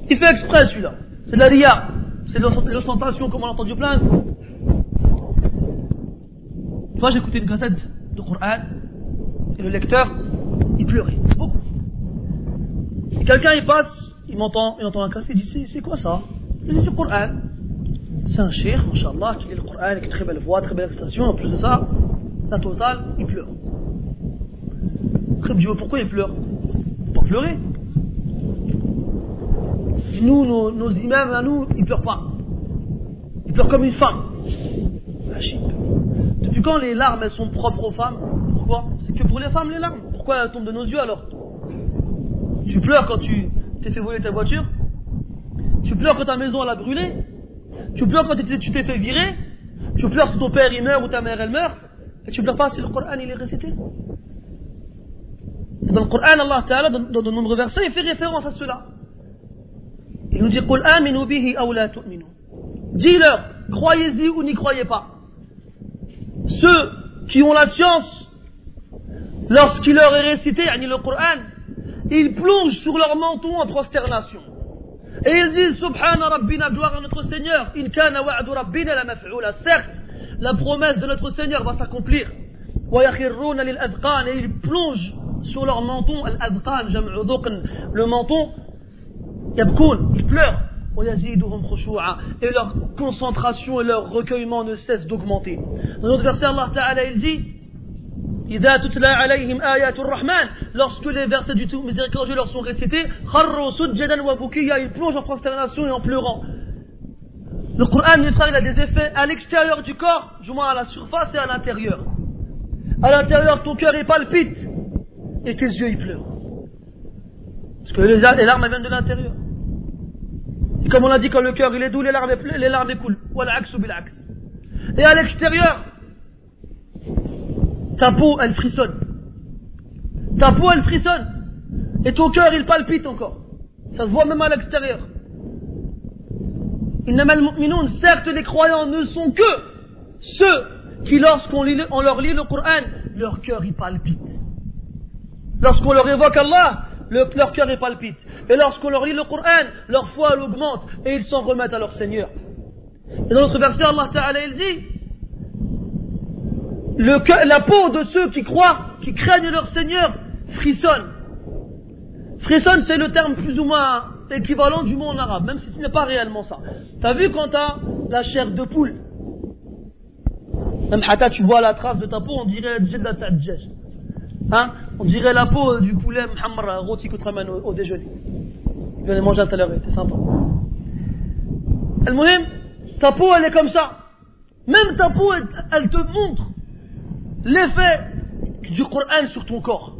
Il fait exprès celui-là. C'est la ria, c'est l'ostentation comme on a entendu plein. Fois j'ai écouté une cassette de Coran et le lecteur, il pleurait, beaucoup. Et quelqu'un il passe, il m'entend, il entend la cassette, il dit c'est quoi ça? C'est du Coran. C'est un cheikh, Inch'Allah, qui lit le Coran avec une très belle voix, très belle expression, en plus de ça, la totale, il pleure. Je pourquoi il pleure? Pour pleurer. Nous, nos, imams à nous, ils pleurent pas. Ils pleurent comme une femme. Depuis quand les larmes sont propres aux femmes? Pourquoi? C'est que pour les femmes les larmes. Pourquoi elles tombent de nos yeux alors? Tu pleures quand tu t'es fait voler ta voiture? Tu pleures quand ta maison elle a brûlé? Tu pleures quand tu t'es fait virer? Tu pleures si ton père il meurt ou ta mère elle meurt? Et tu pleures pas si le Coran il est récité? Dans le Coran Allah Ta'ala dans de nombreux versets il fait référence à cela Il nous dit Dis-leur, croyez-y ou n'y croyez pas. Ceux qui ont la science, lorsqu'il leur est récité, le Coran, ils plongent sur leur menton en prosternation. Et ils disent, Subhana Rabbina, gloire à notre Seigneur, in kana wa'adu la maf'ula. Certes, la promesse de notre Seigneur va s'accomplir. Et ils plongent sur leur menton, le menton, ils pleurent. Et leur concentration et leur recueillement ne cessent d'augmenter. Dans notre verset, Allah Ta'ala, il dit lorsque les versets du tout miséricordieux leur sont récités, ils plongent en prosternation et en pleurant. Le Coran, mes frères, il a des effets à l'extérieur du corps, du moins à la surface et à l'intérieur. À l'intérieur, ton cœur il palpite et tes yeux ils pleurent. Parce que les larmes viennent de l'intérieur. Et comme on a dit, quand le cœur il est doux, les larmes, les larmes coulent. Et à l'extérieur, ta peau elle frissonne. Ta peau elle frissonne. Et ton cœur il palpite encore. Ça se voit même à l'extérieur. Certes, les croyants ne sont que ceux qui, lorsqu'on leur lit le Coran, leur cœur il palpite. Lorsqu'on leur évoque Allah, leur cœur est palpite. Et lorsqu'on leur lit le Coran, leur foi augmente et ils s'en remettent à leur Seigneur. Et dans notre verset, Allah Ta'ala, il dit la peau de ceux qui croient, qui craignent leur Seigneur, frissonne. Frissonne, c'est le terme plus ou moins équivalent du mot en arabe, même si ce n'est pas réellement ça. T'as vu quand t'as la chair de poule? Même hata, tu vois la trace de ta peau, on dirait Hein On dirait la peau du poulet Muhammad rôti tu ramènes au, déjeuner. Je de manger tout à l'heure, c'est sympa. El ta peau elle est comme ça. Même ta peau elle, te montre l'effet du Coran sur ton corps.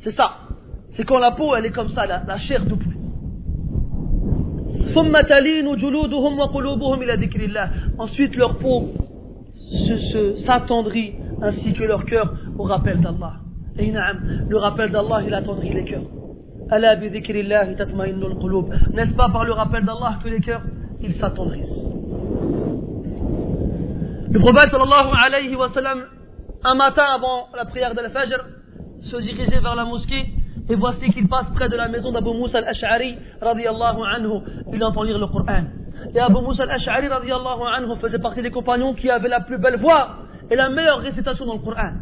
c'est ça c'est quand la peau elle est comme ça la, la chair de poulet Ensuite, leur peau s'attendrit ainsi que leur cœur au rappel d'Allah. Et le rappel d'Allah, il attendrit les cœurs. N'est-ce pas par le rappel d'Allah que les cœurs, ils s'attendrissent? Le prophète sallallahu alayhi wa sallam, un matin avant la prière de la Fajr, se dirigeait vers la mosquée et voici qu'il passe près de la maison d'Abu Moussa al-Ash'ari, radiallahu anhu. Il entend lire le Coran. Et Abu Moussa al-Ash'ari, radiallahu anhu, faisait partie des compagnons qui avaient la plus belle voix et la meilleure récitation dans le Coran.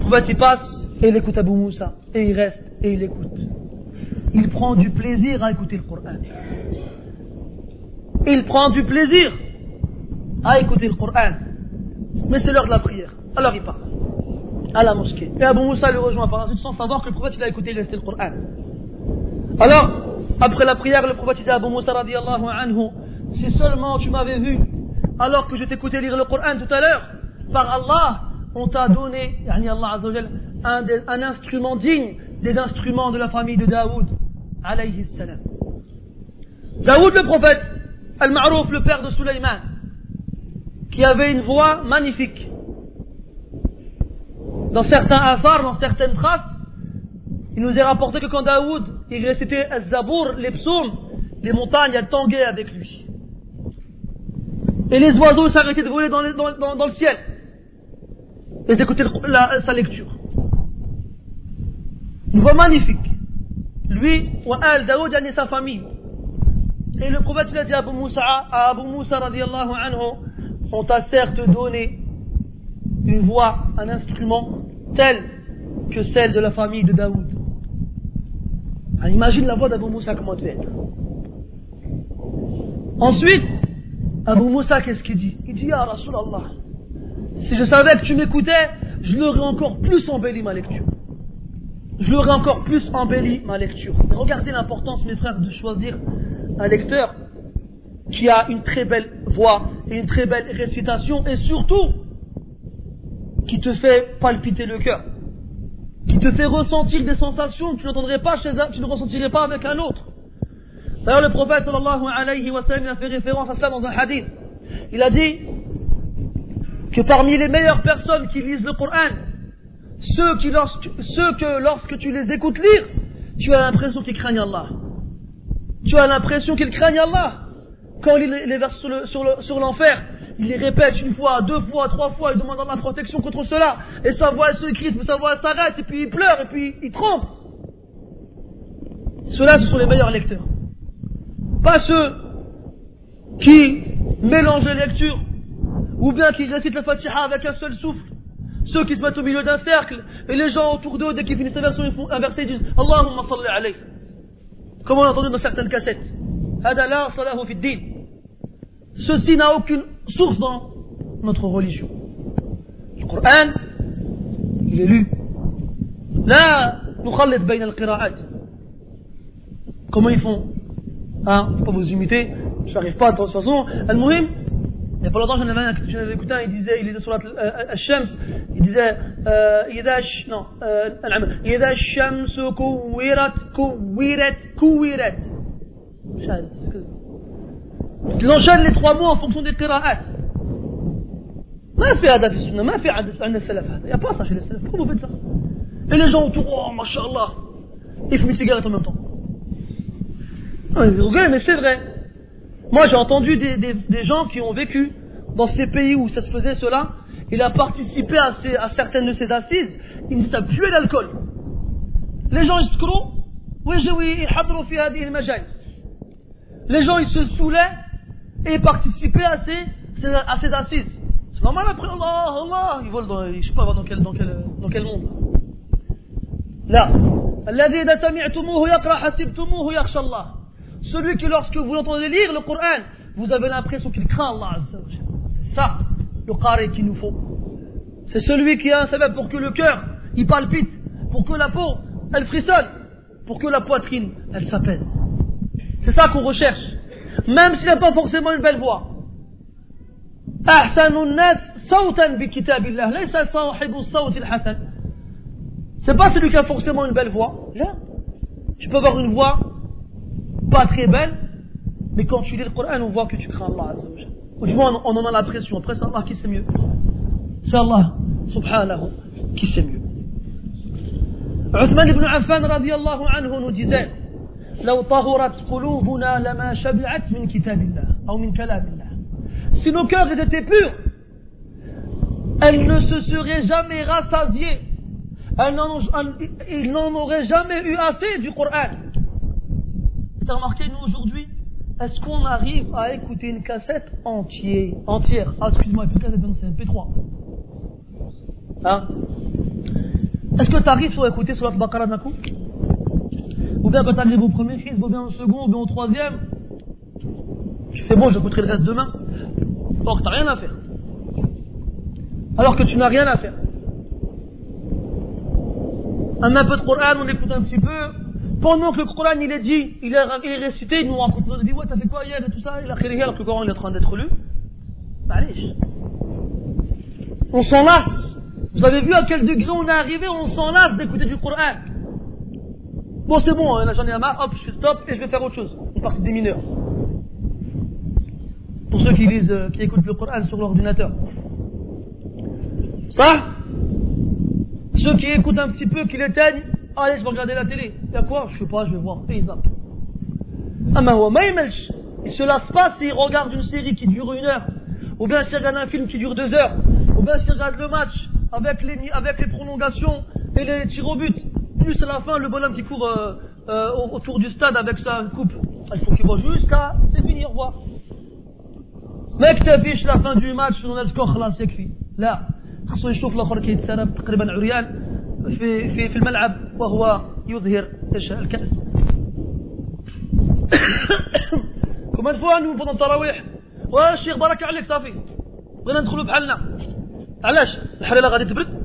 Prophète il passe et il écoute Abu. Et il reste et il écoute. Il prend du plaisir à écouter le Coran. Il prend du plaisir à écouter le Coran. Mais c'est l'heure de la prière. Alors il part à la mosquée. Et Abu Moussa le rejoint par la suite sans savoir que le prophète il a écouté le Coran. Alors, après la prière, le prophète dit à Abu Moussa radiallahu anhu, si seulement tu m'avais vu, alors que je t'écoutais lire le Coran tout à l'heure, par Allah, on t'a donné, Allah un, un instrument digne des instruments de la famille de Daoud, alayhi salam. Daoud le prophète, Al-Ma'rouf, le père de Sulaiman, qui avait une voix magnifique dans certains afars, dans certaines traces, il nous est rapporté que quand Daoud il récitait Az-Zabour, les psaumes, les montagnes elles tanguaient avec lui. Et les oiseaux s'arrêtaient de voler dans, le ciel. Et d'écouter sa lecture. Une voix magnifique. Lui, wa al Daoud et sa famille. Et le prophète il a dit à Abu Moussa, à Abu Moussa radiallahu anhu, on t'a certes donné une voix, un instrument telle que celle de la famille de Daoud. imagine la voix d'Abu Moussa comment elle devait être. Ensuite, Abu Moussa, qu'est-ce qu'il dit? Il dit, Ah Rasulallah, si je savais que tu m'écoutais, je l'aurais encore plus embelli ma lecture. je l'aurais encore plus embelli ma lecture. Regardez l'importance, mes frères, de choisir un lecteur qui a une très belle voix et une très belle récitation et surtout qui te fait palpiter le cœur, qui te fait ressentir des sensations que tu n'entendrais pas chez un, tu ne ressentirais pas avec un autre. D'ailleurs, le prophète sallallahu alayhi wa sallam a fait référence à ça dans un hadith. Il a dit que parmi les meilleures personnes qui lisent le Coran, ceux, que lorsque tu les écoutes lire, tu as l'impression qu'ils craignent Allah. Tu as l'impression qu'ils craignent Allah. Quand il les verse sur l'enfer, il les répète une fois, deux fois, trois fois, il demande la protection contre cela. Et sa voix se sa voix s'arrête, et puis il pleure, et puis il trompe. Ceux-là, ce sont les meilleurs lecteurs. Pas ceux qui mélangent les lectures, ou bien qui récitent la Fatiha avec un seul souffle. Ceux qui se mettent au milieu d'un cercle, et les gens autour d'eux, dès qu'ils finissent la version, ils un verset, ils disent Allahumma salli alayhi. Comme on a entendu dans certaines cassettes. Ceci n'a aucune source dans notre religion. Le Coran, il est lu. Là, nous Comment ils font? Hein Faut pas vous imiter. Je n'arrive pas, de toute façon. Al-Muhim, il n'y a pas longtemps, j'en avais, écouté un, il disait, il était sur Al-Shams, euh, il disait, euh, Yedash, non, euh, Yedash Shams Kouwirat, Kouwirat, Kouwirat. Il enchaîne les trois mots en fonction des qira'at. ما في هذا في السنة ما في عند عند السلف هذا يا pas ça chez les salafs pourquoi vous faites ça et les gens autour oh machallah ils fument une cigarette en même temps ah, mais c'est vrai moi j'ai entendu des, des, des, gens qui ont vécu dans ces pays où ça se faisait cela il a participé à, ces, à certaines de ces assises il me dit ça puait l'alcool les gens ils se croient les gens ils se saoulaient et participaient à ces, à ces assises. C'est normal après Allah, Allah, ils volent dans, je sais pas dans quel, dans quel, dans quel monde. Là. Celui qui lorsque vous l'entendez lire le Coran, vous avez l'impression qu'il craint Allah. C'est ça le carré qu'il nous faut. C'est celui qui a un sabbat pour que le cœur, il palpite, pour que la peau, elle frissonne, pour que la poitrine, elle s'apaise. C'est ça qu'on recherche. Même s'il n'a pas forcément une belle voix. C'est pas celui qui a forcément une belle voix. Là, tu peux avoir une voix pas très belle, mais quand tu lis le Coran, on voit que tu crains Allah. On en a l'impression. Après, c'est Allah qui sait mieux. C'est Allah, subhanahu, qui sait mieux. Uthman ibn Affan, radiallahu anhu, nous disait لو طهرت قلوبنا لما شبعت من كتاب الله أو من كلام الله Si nos cœurs étaient purs, elles ne se seraient jamais rassasiées. Ils n'en auraient jamais eu assez du Coran. T'as remarqué, nous aujourd'hui, est-ce qu'on arrive à écouter une cassette entière Entière. Ah, excuse-moi, une cassette, c'est un P3. Hein Est-ce que tu arrives à écouter sur la Baqarah d'un coup ou bien quand tu arrives au premier fils, ou bien au second, ou bien au troisième, fais bon, j'écouterai le reste demain. Or n'as rien à faire. Alors que tu n'as rien à faire. On un peu de Coran, on écoute un petit peu. Pendant que le Coran il est dit, il est, récité, il nous raconte, il dit ouais, t'as fait quoi hier et tout ça, il a créé alors que le Coran il est en train d'être lu. Bah allez. On s'en lasse. Vous avez vu à quel degré on est arrivé, on s'en lasse d'écouter du Coran. Bon, c'est bon, hein, j'en ai marre, hop, je fais stop et je vais faire autre chose. Une partie des mineurs. Pour ceux qui lisent, euh, qui écoutent le Coran sur l'ordinateur. Ça? Ceux qui écoutent un petit peu, qui l'éteignent, allez, je vais regarder la télé. Il y a quoi? Je sais pas, je vais voir. Et ils zappent. Ah, il se lasse pas s'il regarde une série qui dure une heure. Ou bien s'il regarde un film qui dure deux heures. Ou bien s'il regarde le match avec les, avec les prolongations et les tirs au but plus à la fin le bonhomme qui court euh, euh, autour du stade avec sa coupe. Il faut qu'il voit jusqu'à. C'est fini, au revoir. ما يكتفيش لا فان دو ماتش ونسكو خلاص يكفي لا خصو يشوف الآخر كيتسرب تقريبا عريان في في في الملعب وهو يظهر الكاس كما تفوا نوفوا التراويح والشيخ بارك عليك صافي بغينا ندخلوا بحالنا علاش الحريره غادي تبرد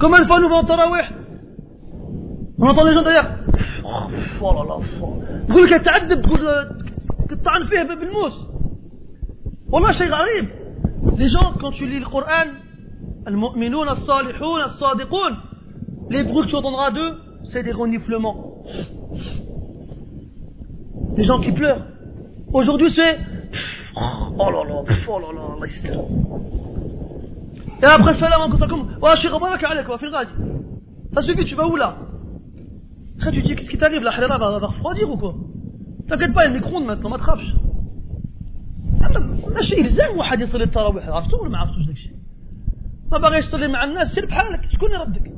Combien de fois nous voyons Tarawih On entend les gens derrière. Oh là là, تقول لك تعذب تقول تطعن فيه بالموس والله شيء غريب les gens quand tu lis le Coran المؤمنون الصالحون الصادقون les bruits que tu entendras d'eux c'est des reniflements des gens qui pleurent aujourd'hui c'est oh là là oh là là الله يستر et après salam عليكم oh شيخ بارك عليك وفي الغادي ça suffit tu vas où là après tu dis qu'est-ce qui t'arrive la harira va, va refroidir ou quoi t'inquiète pas il y a le micro-ondes maintenant تخافش ماشي الزام واحد يصلي التراويح. عرفتو ولا ما عرفتوش داك الشيء؟ ما باغيش تصلي مع الناس. سير بحالك. شكون يردك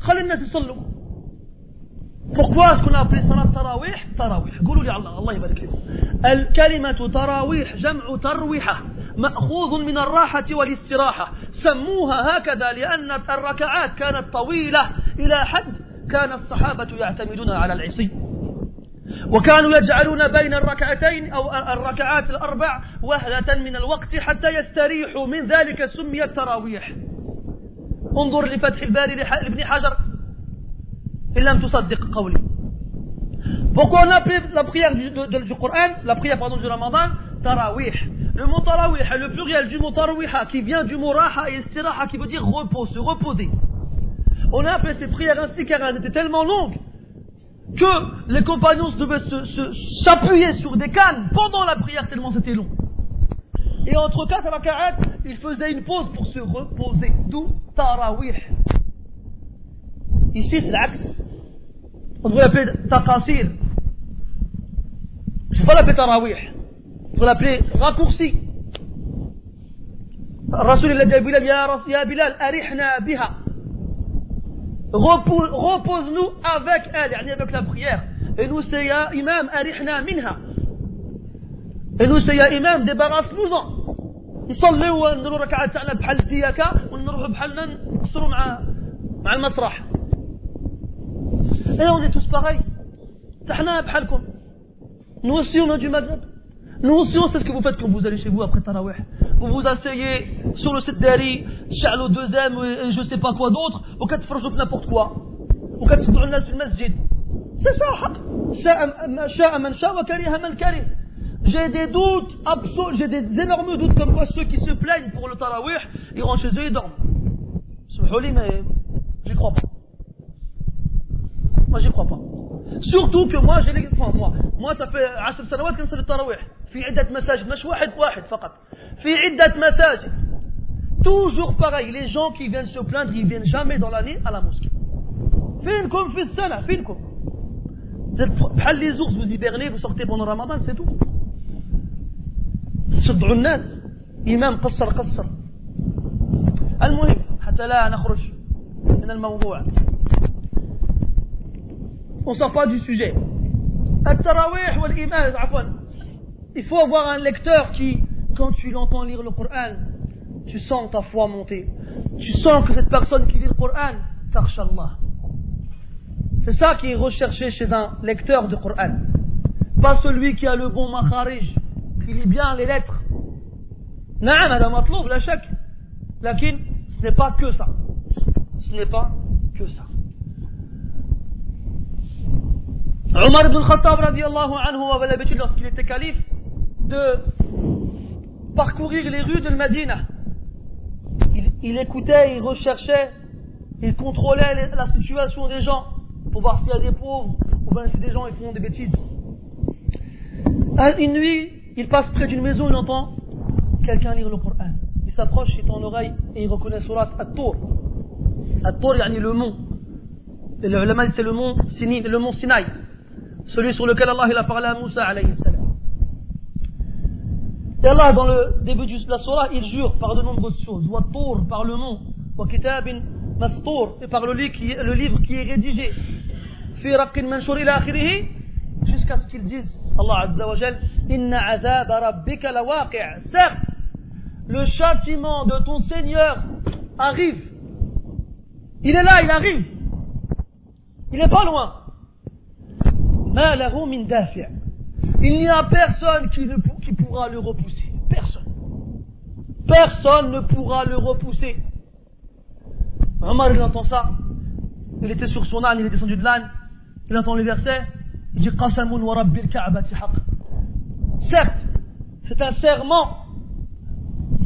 خلي الناس يصلوا. qu'on a appelé salat tarawih tarawih قولوا لي الله الله يبارك لكم الكلمة تراويح جمع ترويحة. مأخوذ من الراحة والاستراحة. سموها هكذا لأن الركعات كانت طويلة. إلى حد كان الصحابة يعتمدون على العصي. وكانوا يجعلون بين الركعتين أو الركعات الأربع وهلة من الوقت حتى يستريحوا. من ذلك سميت تراويح انظر لفتح الباري لابن حجر. إن لم تصدق قولي. Pourquoi on appelle la prière du, de, du Coran, la prière pardon du Ramadan, tarawih Le mot tarawih le pluriel du mot tarawiha qui vient du mot raha et istiraha qui veut dire repos, se reposer. On a appelé ces prières ainsi car elles étaient tellement longues que les compagnons devaient s'appuyer sur des cannes pendant la prière tellement c'était long. Et entre quatre raka'at, ils faisaient une pause pour se reposer. D'où tarawih. Ici, c'est l'axe. On devrait l'appeler taqasir. Il ne faut pas l'appeler tarawih. Faut l'appeler raccourci. Rasul il a dit à Bilal, Ya Bilal, arihna biha. repose-nous avec elle, avec la prière. Et nous, c'est ya imam, arihna minha. Et nous, c'est ya imam, débarrasse-nous-en. نصلي ونديروا ركعات تاعنا بحال الدياكه ونروحوا بحالنا نقصروا مع مع المسرح. Et on est tous pareils. تحنا بحالكم. Nous aussi on L'onction, c'est ce que vous faites quand vous allez chez vous après Taraweh. Vous vous asseyez sur le set d'Ari, Charles deuxième et je sais pas quoi d'autre, ou quatre franchement n'importe quoi. Ou quatre nas sur le masjid. C'est ça, J'ai des doutes absolus, j'ai des énormes doutes comme quoi ceux qui se plaignent pour le Tarawih, ils rentrent chez eux, ils dorment. Subholi, mais j'y crois pas. Moi, j'y crois pas. Surtout que moi, j'ai les. Enfin, moi, moi, ça fait 10 sanawat que le Tarawih. في عدة مساجد مش واحد واحد فقط في عدة مساجد toujours pareil les gens qui viennent se plaindre ils viennent jamais dans l'année à la mosquée فينكم في السنة فينكم بحال les ours vous hibernez vous sortez pendant Ramadan c'est tout تشضعوا الناس إمام قصر قصر المهم حتى لا نخرج من الموضوع on sort pas du sujet التراويح والإيمان عفوا Il faut avoir un lecteur qui, quand tu l'entends lire le Coran, tu sens ta foi monter. Tu sens que cette personne qui lit le Coran, Allah. C'est ça qui est recherché chez un lecteur de Coran. Pas celui qui a le bon makharij, qui lit bien les lettres. Naam, Madame Atlouf, la chèque. Lakin, ce n'est pas que ça. Ce n'est pas que ça. Omar ibn Khattab, radiallahu anhu, avait l'habitude, lorsqu'il était calife, de parcourir les rues de Medina. Il, il, écoutait, il recherchait, il contrôlait la situation des gens pour voir s'il y a des pauvres ou bien si des gens ils font des bêtises. Une nuit, il passe près d'une maison, il entend quelqu'un lire le Coran. Il s'approche, il tend l'oreille et il reconnaît surat At-Tour. At-Tour, yani le mont. Et le c'est le mont, le Sinaï. Celui sur lequel Allah il a parlé à Moussa alayhi. Et Allah, dans le début de la surah, il jure par de nombreuses choses. Par le Mastour, et par le livre qui, est rédigé. Fi Raqqin Manshur ila akhirihi, jusqu'à ce qu'il dise, Allah Azza wa Jal, Inna azab rabbika lawaqi' Certes, le châtiment de ton Seigneur arrive. Il est là, il arrive. Il n'est pas loin. Il n'y a personne qui, ne, qui le repousser. Personne. Personne ne pourra le repousser. Omar, il entend ça. Il était sur son âne, il est descendu de l'âne. Il entend les versets. Il dit. Certes, c'est un serment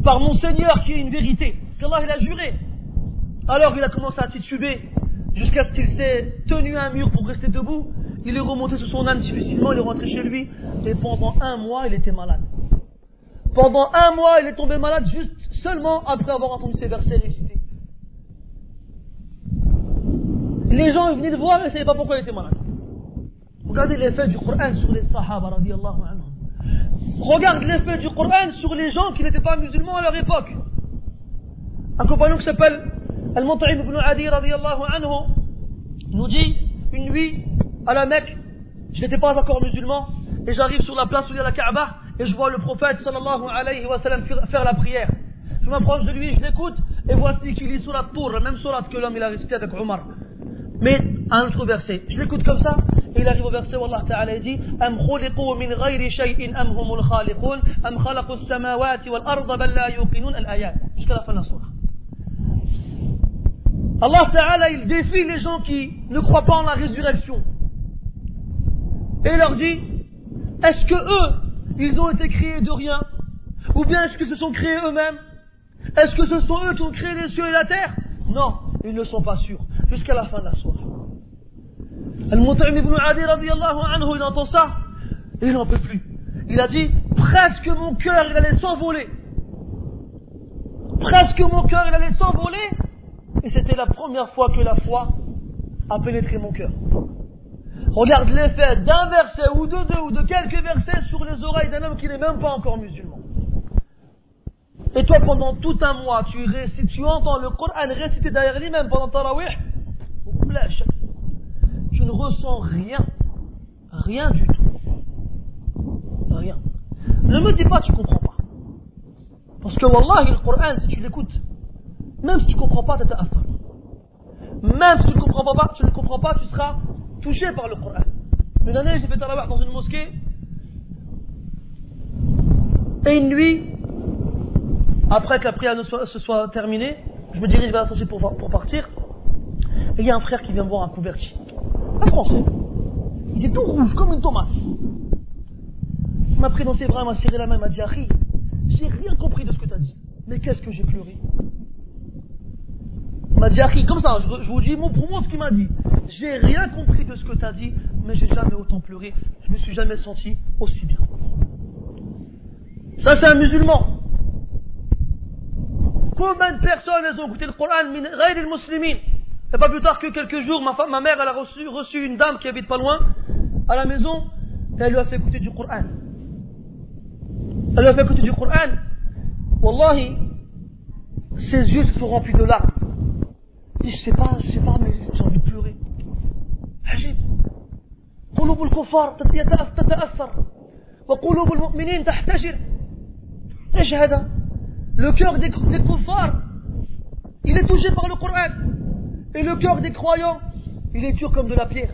par mon Seigneur qui est une vérité. Parce qu'Allah, il a juré. Alors il a commencé à tituber jusqu'à ce qu'il s'est tenu à un mur pour rester debout. Il est remonté sur son âne difficilement, il est rentré chez lui. Et pendant un mois, il était malade. Pendant un mois, il est tombé malade juste seulement après avoir entendu ces versets récités. Les gens venaient de voir, mais ne savaient pas pourquoi il était malade. Regardez l'effet du Coran sur les Sahaba, radiallahu anhum. Regarde l'effet du Coran sur les gens qui n'étaient pas musulmans à leur époque. Un compagnon qui s'appelle Al-Mut'im ibn Adi, radiallahu anhu, nous dit, une nuit, à la Mecque, je n'étais pas encore musulman, et j'arrive sur la place où il y a la Kaaba, et je vois le prophète sallallahu alayhi wa sallam faire la prière. Je m'approche de lui, je l'écoute, et voici qu'il lit sur la tour, la même surat que l'homme il a récité avec Omar. Mais un autre verset, je l'écoute comme ça, et il arrive au verset où Allah Ta'ala dit Am min ghayri shay'in am humul khaliqun am khalaqu as-samawati wal arda bal la yuqinun al-ayat jusqu'à la fin de la surah. Allah Ta'ala il défie les gens qui ne croient pas en la résurrection. Et leur dit Est-ce que eux, ils ont été créés de rien? Ou bien est-ce qu'ils se sont créés eux-mêmes? Est-ce que ce sont eux qui ont créé les cieux et la terre? Non, ils ne sont pas sûrs. Jusqu'à la fin de la soirée. Al-Mut'im ibn Adi anhu, il entend ça et il n'en peut plus. Il a dit presque mon cœur il allait s'envoler. Presque mon cœur il allait s'envoler. Et c'était la première fois que la foi a pénétré mon cœur. Regarde l'effet d'un verset ou de deux ou de quelques versets sur les oreilles d'un homme qui n'est même pas encore musulman. Et toi, pendant tout un mois, tu récites, tu entends le Coran réciter derrière lui-même pendant Tarawih, tu ne ressens rien, rien du tout. Rien. Ne me dis pas tu comprends pas. Parce que Wallahi, le Coran, si tu l'écoutes, même si tu comprends pas, tu Même si tu ne comprends pas, tu ne comprends pas, tu seras touché par le Coran. Une année, j'ai fait tarawih dans une mosquée. Et une nuit, après que la prière se soit terminée, je me dirige vers la sortie pour, partir. Et il y a un frère qui vient voir un converti. Un français. Il était tout rouge, comme une tomate. Il m'a pris dans ses bras, il m'a serré la main, il m'a dit Harry, j'ai rien compris de ce que tu as dit. Mais qu'est-ce que j'ai pleuré? M'a dit Harry, comme ça, je, vous dis pour moi ce qu'il m'a dit. J'ai rien compris de ce que tu as dit, mais j'ai jamais autant pleuré. Je me suis jamais senti aussi bien. Ça, c'est un musulman. Combien de personnes elles ont écouté le Coran, et pas plus tard que quelques jours, ma, mère, elle a reçu, reçu une dame qui habite pas loin, à la maison, et elle lui a fait écouter du Coran. Elle lui a fait écouter du Coran. Wallahi, ses yeux se sont remplis de larmes Il dit, je sais pas, je sais pas, mais j'ai envie de pleurer. عجيب قلوب الكفار تتأثر وقلوب المؤمنين تحتجر ايش هذا le cœur des, des kuffars il est touché par le Coran et le cœur des croyants, il est dur comme de la pierre.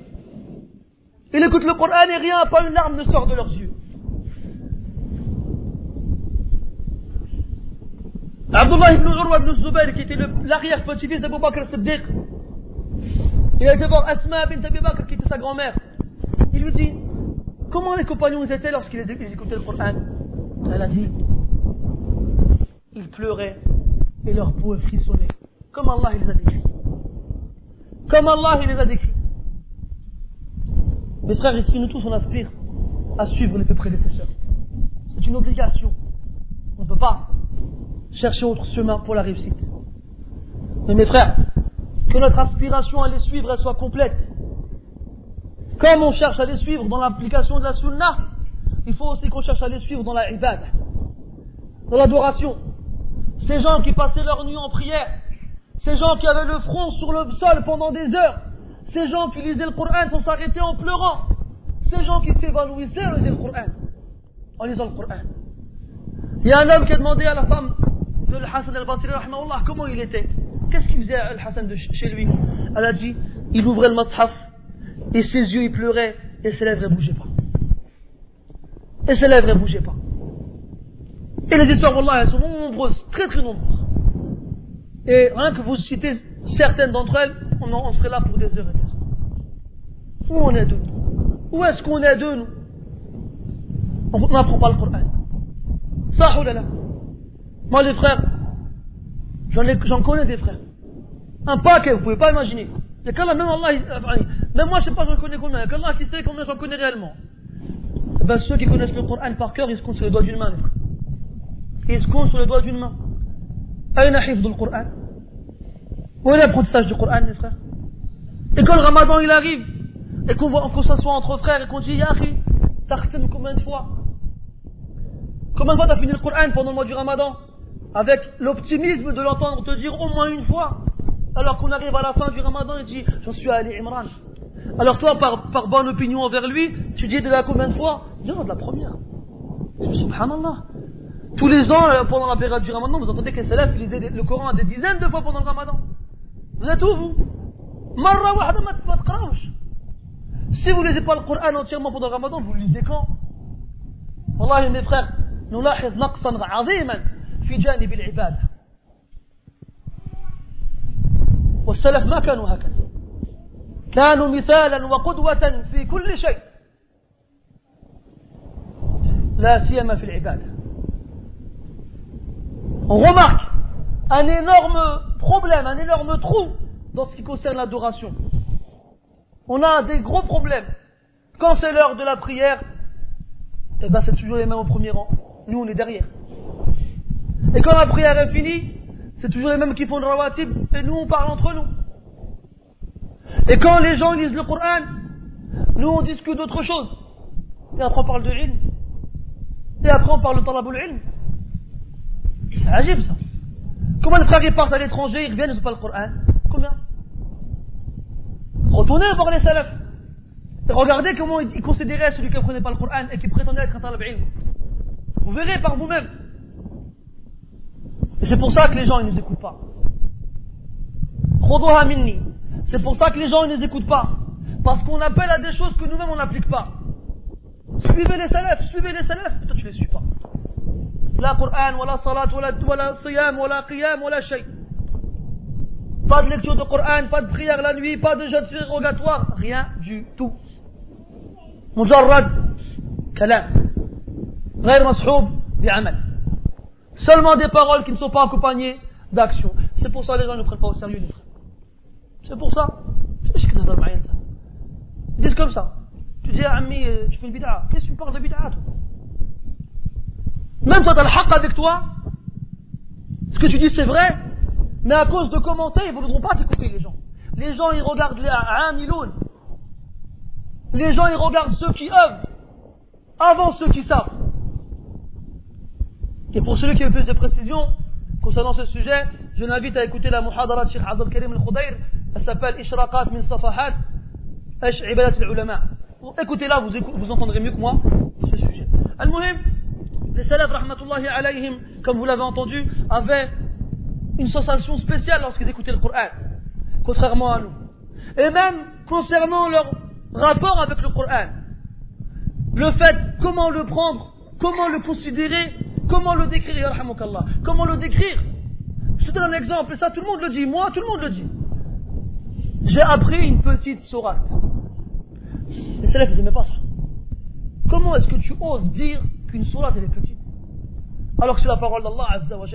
Il écoute le Coran et rien, pas une larme ne sort de leurs yeux. Abdullah ibn Urwa ibn Zubayr, qui était l'arrière-petit-fils d'Abu Bakr Siddiq, il a été voir Asma bint Abi Bakr, qui était sa grand-mère. Il lui dit, comment les compagnons étaient lorsqu'ils écoutaient le Coran? Elle a dit, ils pleuraient et leur peau frissonnait, comme Allah les a décrits. Comme Allah les a décrits. Mes frères, ici, nous tous, on aspire à suivre les prédécesseurs. C'est une obligation. On ne peut pas chercher autre chemin pour la réussite. Mais mes frères, que notre aspiration à les suivre soit complète. Comme on cherche à les suivre dans l'application de la sunna, il faut aussi qu'on cherche à les suivre dans la ibad, dans l'adoration. Ces gens qui passaient leur nuit en prière, ces gens qui avaient le front sur le sol pendant des heures. Ces gens qui lisaient le Coran sans s'arrêter en pleurant. Ces gens qui s'évanouissaient le. En lisant le Coran. Il y a un homme qui a demandé à la femme de Hassan al-Basri, comment il était? Qu'est-ce qu'il faisait Al-Hassan chez lui? Elle a dit, il ouvrait le mashaf, et ses yeux, il pleurait, et ses lèvres ne bougeaient pas. Et ses lèvres ne bougeaient pas. Et les histoires, Wallah, elles sont nombreuses, très très nombreuses. Et rien que vous citez certaines d'entre elles, on, serait là pour des heures et des heures. Où on est de nous? Où est-ce qu'on est de nous? On n'apprend pas le Coran. Ça, oh là. Moi, les frères, j'en connais des frères. Un paquet, vous pouvez pas imaginer. Il y a même Allah, même moi, je sais pas, j'en connais combien. Il y a qu'Allah qui sait combien j'en connais réellement. Eh ben, ceux qui connaissent le Coran par cœur, ils se comptent sur les doigts d'une main. Ils se comptent sur les doigts d'une main. Aïna hifd le Coran? Où est l'apprentissage du Coran, les frères? Et quand le ramadan il arrive, et qu'on qu s'assoit entre frères et qu'on dit, Yahi, t'as combien de fois? Combien de fois t'as fini le Coran pendant le mois du ramadan? avec l'optimisme de l'entendre te dire au moins une fois, alors qu'on arrive à la fin du ramadan et dit J'en suis à Ali Imran. Alors toi, par, bonne opinion envers lui, tu dis de la combien de fois? Non, de la première. Subhanallah. Tous les ans, euh, pendant la période du ramadan, vous entendez que les salafs lisaient le Coran des dizaines de fois pendant le ramadan. Vous êtes où vous? Si vous ne lisez pas le Coran entièrement pendant le ramadan, vous le lisez quand? Wallahi mes frères, nous في جانب العبادة والسلف ما كانوا هكذا كانوا مثالا وقدوة في كل شيء لا سيما في العبادة On remarque un énorme problème, un énorme trou dans ce qui concerne l'adoration. On a des gros problèmes. Quand c'est l'heure de la prière, eh ben c'est toujours les mêmes au premier rang. Nous, on est derrière. Et quand la prière est finie, c'est toujours les mêmes qui font le rawatib, et nous, on parle entre nous. Et quand les gens lisent le Coran, nous, on discute d'autre chose. Et après, on parle de ilm. Et après, on parle de talabul ilm. C'est agib, ça. Comment les frères ils partent à l'étranger, ils reviennent, ils n'ont pas le Coran? Combien? Retournez voir les salafs. Et regardez comment ils considéraient celui qui ne prenait pas le Coran et qui prétendait être un talab ilm. Vous verrez par vous-même Et c'est pour ça que les gens ne nous écoutent pas. C'est pour ça que les gens ne nous écoutent pas. Parce qu'on appelle à des choses que nous-mêmes on n'applique pas. Suivez les salafs, suivez les salafs, mais toi tu les suis pas. La Coran, wala salat, wala, wala siyam, wala qiyam, wala shay. Pas de lecture de Coran, pas de prière la nuit, pas de jeûne surrogatoire, rien du tout. Mujarrad, kalam. غير مصحوب بعمل. Seulement des paroles qui ne sont pas accompagnées d'action. C'est pour ça que les gens ne prennent pas au sérieux les frères. C'est pour ça. Ils disent comme ça. Tu dis, ami, euh, tu fais le bid'a. Qu'est-ce que tu parles de bid'a, toi? Même toi, t'as le haq avec toi. Ce que tu dis, c'est vrai. Mais à cause de commentaires, ils ne voudront pas t'écouter, les gens. Les gens, ils regardent les amiloun. Les gens, ils regardent ceux qui œuvrent avant ceux qui savent. Et pour celui qui veut plus de précision concernant ce sujet, je l'invite à écouter la muhadara de Sheikh Abdul Karim al-Khudayr. Elle s'appelle Ishraqat min Safahat Ash Ibadat al-Ulama. Écoutez-la, vous, vous entendrez mieux que moi ce sujet. Al-Muhim, les salafs, rahmatullahi alayhim, comme vous l'avez entendu, avaient une sensation spéciale lorsqu'ils écoutaient le Coran, contrairement à nous. Et même concernant leur rapport avec le Coran, le fait, comment le prendre, comment le considérer, comment le décrire, comment le décrire? Je te donne un exemple, et ça tout le monde le dit, moi tout le monde le dit. J'ai appris une petite sourate. Les salafs ils n'aimaient pas ça. Comment est-ce que tu oses dire qu'une sourate est petite? Alors que c'est la parole d'Allah Azza wa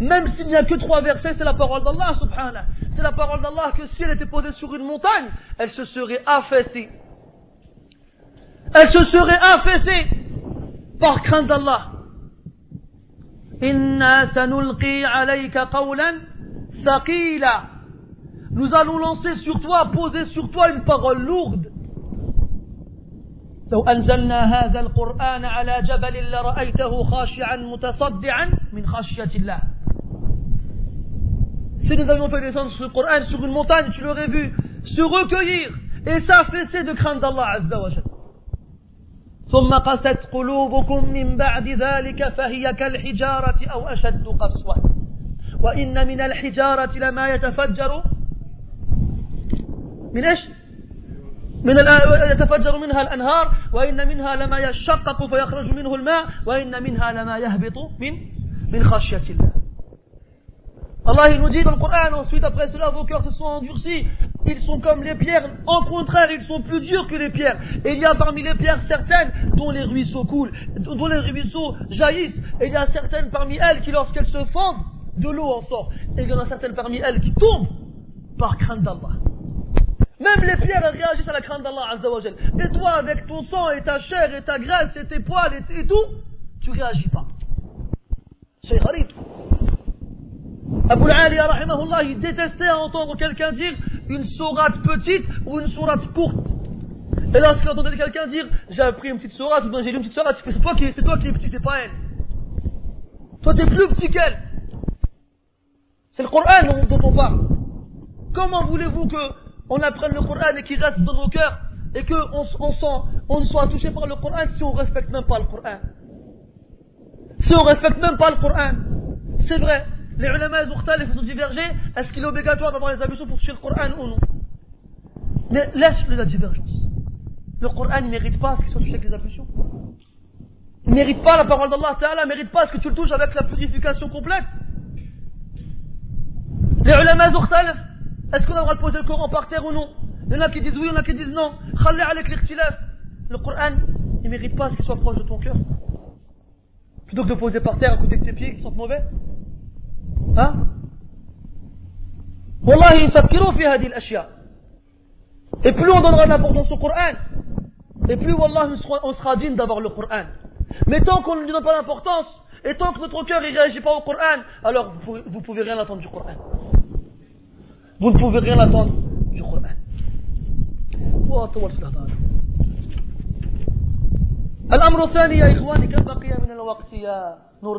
Même s'il n'y a que trois versets, c'est la parole d'Allah subhanah. C'est la parole d'Allah que si elle était posée sur une montagne, elle se serait affaissée. Elle se serait affaissée par crainte d'Allah. Inna sanulqi alayka qawlan thaqila. Nous allons lancer sur toi, poser sur toi une parole lourde. لو أنزلنا هذا القرآن على جبل لرأيته خاشعا متصدعا من خشية الله Si nous avions fait descendre ce Coran sur une montagne, tu l'aurais vu se recueillir et s'affaisser de crainte d'Allah Azza wa Jalla. ثم قست قلوبكم من بعد ذلك فهي كالحجارة أو أشد قسوة. وإن من الحجارة لما يتفجر من إيش؟ من يتفجر منها الأنهار وإن منها لما يشقق فيخرج منه الماء وإن منها لما يهبط من من خشية الله. Allah nous dit dans le Coran, ensuite après cela vos cœurs se sont endurcis, ils sont comme les pierres, en contraire ils sont plus durs que les pierres. Et il y a parmi les pierres certaines dont les ruisseaux coulent, dont les ruisseaux jaillissent, et il y a certaines parmi elles qui lorsqu'elles se fondent, de l'eau en sort. Et il y en a certaines parmi elles qui tombent par crainte d'Allah. Même les pierres elles réagissent à la crainte d'Allah Azzawajal. Et toi avec ton sang et ta chair et ta graisse et tes poils et, tout, tu réagis pas. C'est Abu al-Ali, il détestait entendre quelqu'un dire une sourate petite ou une sourate courte. Et lorsqu'il entendait quelqu'un dire j'ai appris une petite sourate ou j'ai lu une petite sourate, c'est toi qui, c'est toi qui es petit, c'est pas elle. Toi t'es plus petit qu'elle. C'est le Coran dont on parle. Comment voulez-vous qu'on apprenne le Coran et qu'il reste dans nos cœurs et qu'on on, on soit touché par le Coran si on respecte même pas le Coran? Si on respecte même pas le Coran, c'est vrai, les ulama ils ont divergé, est-ce qu'il est obligatoire d'avoir les ablutions pour toucher le Coran ou non Mais laisse la divergence. Le Coran ne mérite pas ce qu'il soit touché avec les ablutions. Il ne mérite pas la parole d'Allah Ta'ala, ne mérite pas ce que tu le touches avec la purification complète. Les ulama est-ce qu'on a le droit de poser le Coran par terre ou non? Il y en a qui disent oui, il y en a qui disent non. Le Coran, il ne mérite pas ce qu'il soit proche de ton cœur. Plutôt que de poser par terre à côté de tes pieds qui sont mauvais. Hein Wallahi, يفكروا في هذه الأشياء. Et plus on donnera de l'importance au Coran, et plus Wallah on sera digne d'avoir le Coran. Mais tant qu'on ne lui donne pas d'importance, et tant que notre cœur ne réagit pas au Coran, alors vous pouvez, vous pouvez rien attendre du Coran. Vous ne pouvez rien attendre du Coran. الأمر الثاني يا إخواني كم بقي من الوقت يا نور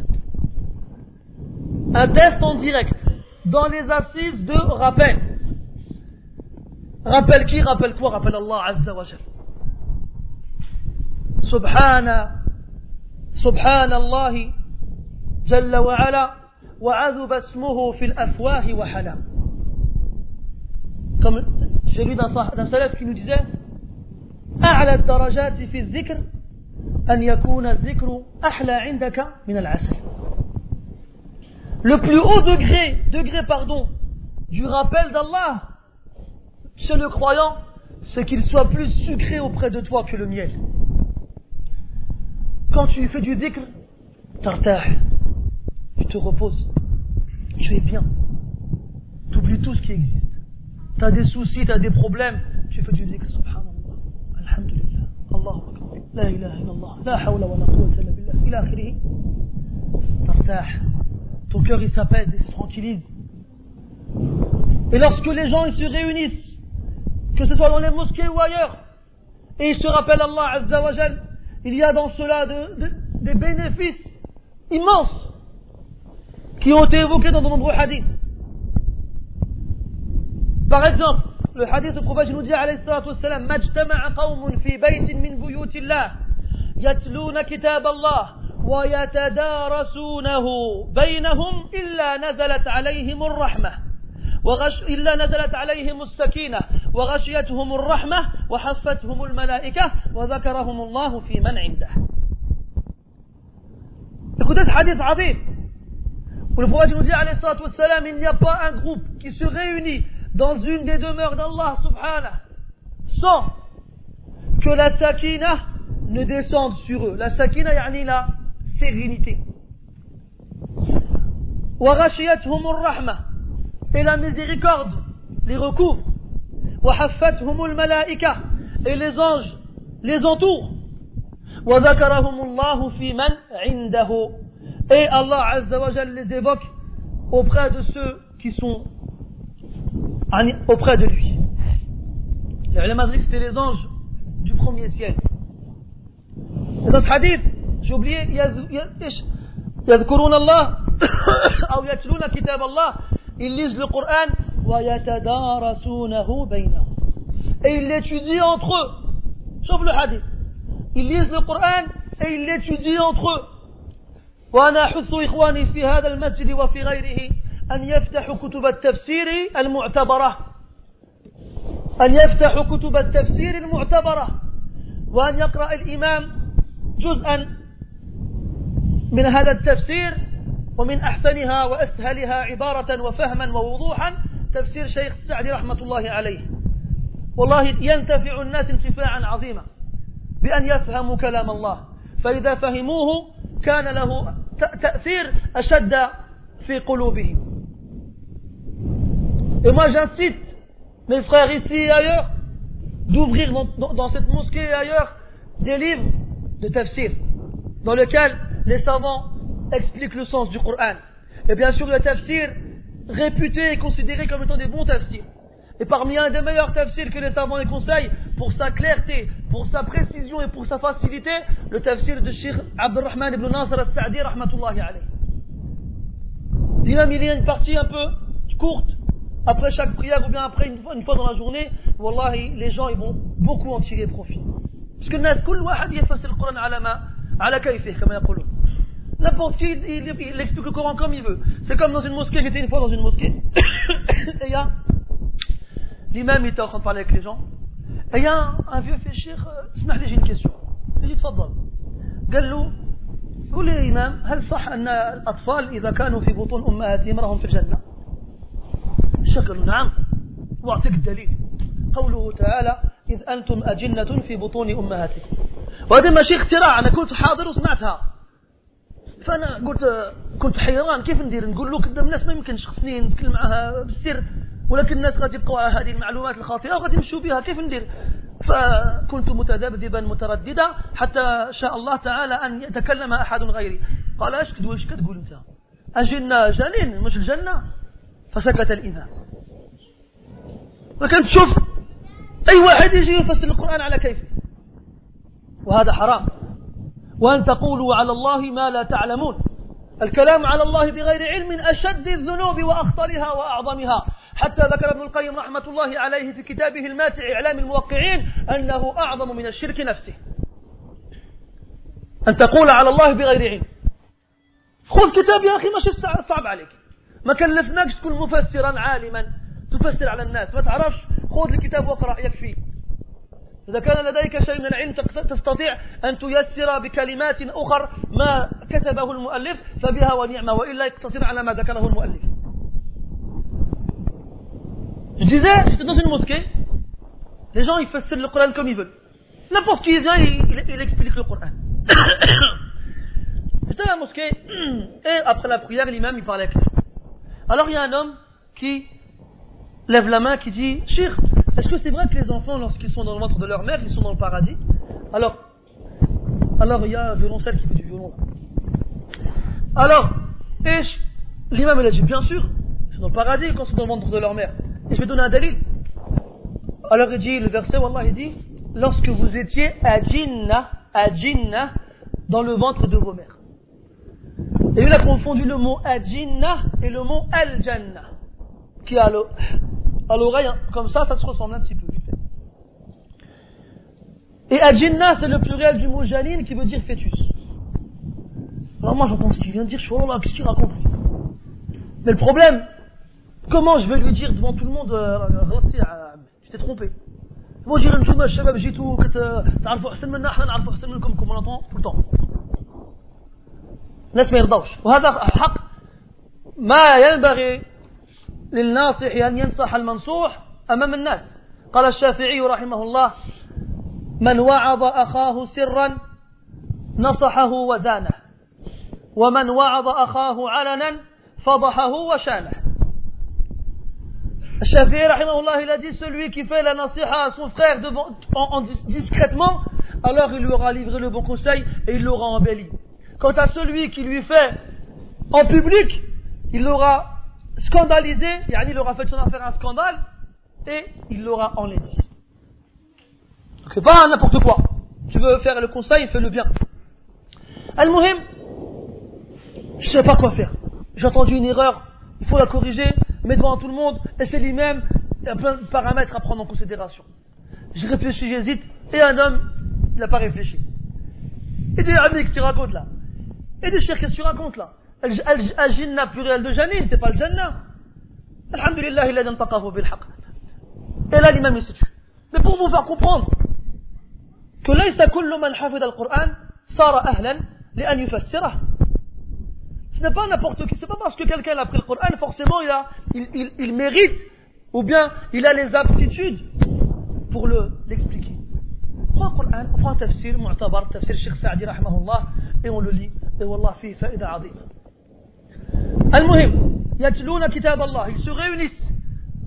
un test en direct dans les assises de rappel. Rappel qui Rappelle quoi Rappelle Allah Azza wa Jal. Subhana, Subhanallah, Jalla wa ala, wa azub asmuhu fil afwahi wa hala. Comme j'ai lu d'un salaf qui nous disait, أعلى الدرجات في الذكر أن يكون الذكر أحلى عندك من العسل le plus haut degré, degré pardon, du rappel d'Allah chez le croyant, c'est qu'il soit plus sucré auprès de toi que le miel. Quand tu fais du dhikr, tartah, tu te reposes, tu es bien, tu oublies tout ce qui existe. Tu as des soucis, tu as des problèmes, tu fais du dhikr, subhanallah, alhamdulillah, Allahu la ilaha illallah, la hawla wa la quwwata illa billah. Ton cœur il s'apaise et se tranquillise. Et lorsque les gens ils se réunissent, que ce soit dans les mosquées ou ailleurs, et ils se rappellent Allah Azza wa Jal, il y a dans cela des bénéfices immenses qui ont été évoqués dans de nombreux hadiths. Par exemple, le hadith du prophète nous dit alayhi salatu wassalam, Majtama'a qawmun fi baytin min buyutillah, yatluna kitab Allah, ويتدارسونه بينهم إلا نزلت عليهم الرحمة وغش إلا نزلت عليهم السكينة وغشيتهم الرحمة وحفتهم الملائكة وذكرهم الله في من عنده Écoutez ce hadith azim où le prophète nous dit alayhi salatu wassalam il n'y a pas un groupe qui se réunit dans une des demeures d'Allah subhanahu sans que la sakina ne descende sur eux la sakina yani la sérénité. Et la miséricorde les recouvre. Et les anges les entourent. Et Allah Azza wa les évoque auprès de ceux qui sont auprès de lui. Les ulama c'était les anges du premier ciel. Et dans ce hadith, j'ai oublié, يذكرون الله أو يتلون كتاب الله. Ils lisent le Coran. ويتدارسونه بينهم. Et ils l'étudient entre eux. شوف le hadith. Ils lisent le Coran et ils l'étudient entre eux. وأنا أحث إخواني في هذا المسجد وفي غيره أن يفتحوا كتب التفسير المعتبرة. أن يفتحوا كتب التفسير المعتبرة. وأن يقرأ الإمام جزءا من هذا التفسير ومن أحسنها وأسهلها عبارة وفهما ووضوحا تفسير شيخ السعدي رحمة الله عليه. والله ينتفع الناس انتفاعا عظيما بأن يفهموا كلام الله. فإذا فهموه كان له تأثير أشد في قلوبهم. Et moi j'incite mes frères ici et ailleurs d'ouvrir dans, dans, dans, cette mosquée et ailleurs des livres de tafsir dans lesquels les savants expliquent le sens du Coran. Et bien sûr le tafsir réputé et considéré comme étant des bons tafsirs. Et parmi un des meilleurs tafsirs que les savants les conseillent, pour sa clarté, pour sa précision et pour sa facilité, le tafsir de Sheikh Abdurrahman ibn Nasr al-Sa'di, rahmatullahi alayhi. L'imam, il y a une partie un peu courte, après chaque prière ou bien après une fois, une fois dans la journée, wallahi, les gens, ils vont beaucoup en tirer profit. Parce que الناس كل واحد يفسر القرآن على ما على كيفه كما يقولون. N'importe qui, il, il, il, explique le Coran comme il veut. C'est comme dans une mosquée, j'étais une fois dans une mosquée, et il y a l'imam était en train de parler avec les gens et il y a un, un vieux اسمح لي j'ai une question يجي تفضل قال له قول يا إمام هل صح أن الأطفال إذا كانوا في بطون أمهاتهم راهم في الجنة له نعم وأعطيك الدليل قوله تعالى إذ أنتم أجنة في بطون أمهاتكم وهذا ماشي اختراع أنا كنت حاضر وسمعتها فأنا قلت كنت حيران كيف ندير؟ نقول له قدام الناس ما يمكنش خصني نتكلم معها بالسر ولكن الناس غادي يبقوا هذه المعلومات الخاطئة وغادي يمشوا بها كيف ندير؟ فكنت متذبذبا مترددا حتى شاء الله تعالى أن يتكلم أحد غيري. قال إيش كتقول إيش كتقول أنت؟ أجلنا جنين مش الجنة؟ فسكت الإمام وكنت تشوف أي واحد يجي يفسر القرآن على كيفه. وهذا حرام. وأن تقولوا على الله ما لا تعلمون. الكلام على الله بغير علم أشد الذنوب وأخطرها وأعظمها. حتى ذكر ابن القيم رحمة الله عليه في كتابه الماتع إعلام الموقعين أنه أعظم من الشرك نفسه. أن تقول على الله بغير علم. خذ كتاب يا أخي مش صعب عليك. ما كلفناكش تكون مفسرا عالما. تفسر على الناس. ما تعرفش؟ خذ الكتاب واقرأ يكفي. إذا كان لديك شيء من العلم تستطيع أن تيسر بكلمات أخر ما كتبه المؤلف فبها ونعمة وإلا يقتصر على ما ذكره المؤلف Je disais, j'étais dans les gens ils fassent le Coran comme ils veulent. N'importe qui vient, il, il, il explique le Coran. j'étais à la mosquée, et après la prière, l'imam il parlait avec lui. Alors il y a un homme qui lève la main, qui dit, Shir, est-ce que c'est vrai que les enfants, lorsqu'ils sont dans le ventre de leur mère, ils sont dans le paradis? Alors, alors il y a un violoncelle qui fait du violon. Alors, et l'imam il a dit, bien sûr, ils sont dans le paradis quand ils sont dans le ventre de leur mère. Et je vais donner un dalil. Alors il dit, le verset, Wallah, il dit, lorsque vous étiez à Jinnah, dans le ventre de vos mères. Et il a confondu le mot Ajinna et le mot Al-Jannah, qui a à l'oreille, comme ça, ça se ressemble un petit peu, vite fait. Et Ajinna, c'est le pluriel du mot Janine qui veut dire fœtus. Alors moi j'entends ce qu'il vient de dire, je suis oh là, qu'est-ce qu'il raconte Mais le problème, comment je vais lui dire devant tout le monde, tu t'es trompé Moi je dire, انتم الشباب جيتوا تعرفوا احسن منا احنا نعرفوا احسن منكم comme on entend tout le temps. الناس ما يرضوش وهذا حق ما ينبغي للناصح أن ينصح المنصوح أمام الناس قال الشافعي رحمه الله من وعظ أخاه سرا نصحه ودانه ومن وعظ أخاه علنا فضحه وشانه الشافعي رحمه الله il a dit celui qui fait la nasiha à son frère devant, en, en, discrètement alors il lui aura livré le bon conseil et il l'aura embelli quant à celui qui lui fait en public il l'aura scandalisé, il aura fait son affaire un scandale et il l'aura enlaidi. C'est pas n'importe quoi. Tu veux faire le conseil, fais le bien. Al-Muhim, je sais pas quoi faire. j'ai entendu une erreur, il faut la corriger, mais devant tout le monde, et c'est lui-même, il y a plein de paramètres à prendre en considération. Je réfléchis, j'hésite, et un homme, il n'a pas réfléchi. Et dit, Ami, qu'est-ce que tu racontes là Et dit, cher, qu'est-ce que tu racontes là Al-Jinna pluriel de Janine, c'est pas le Jannah. Alhamdulillah, il a dit, bil haq. Et là, l'imam, il se tue. Mais pour vous faire comprendre que kullu man hafid al-Qur'an sara ahlan li an yufassirah. Ce n'est pas n'importe qui, c'est pas parce que quelqu'un a pris le Coran, forcément il, a, il, il, il mérite, ou bien il a les aptitudes pour l'expliquer. Le, prends le Coran, on prend un tafsir, mu'tabar, tafsir Sheikh Sa'di rahmahullah, et on le lit, et wallah fi fa'ida azima. Al-Muhim, yatluna kitab Allah, ils se réunissent,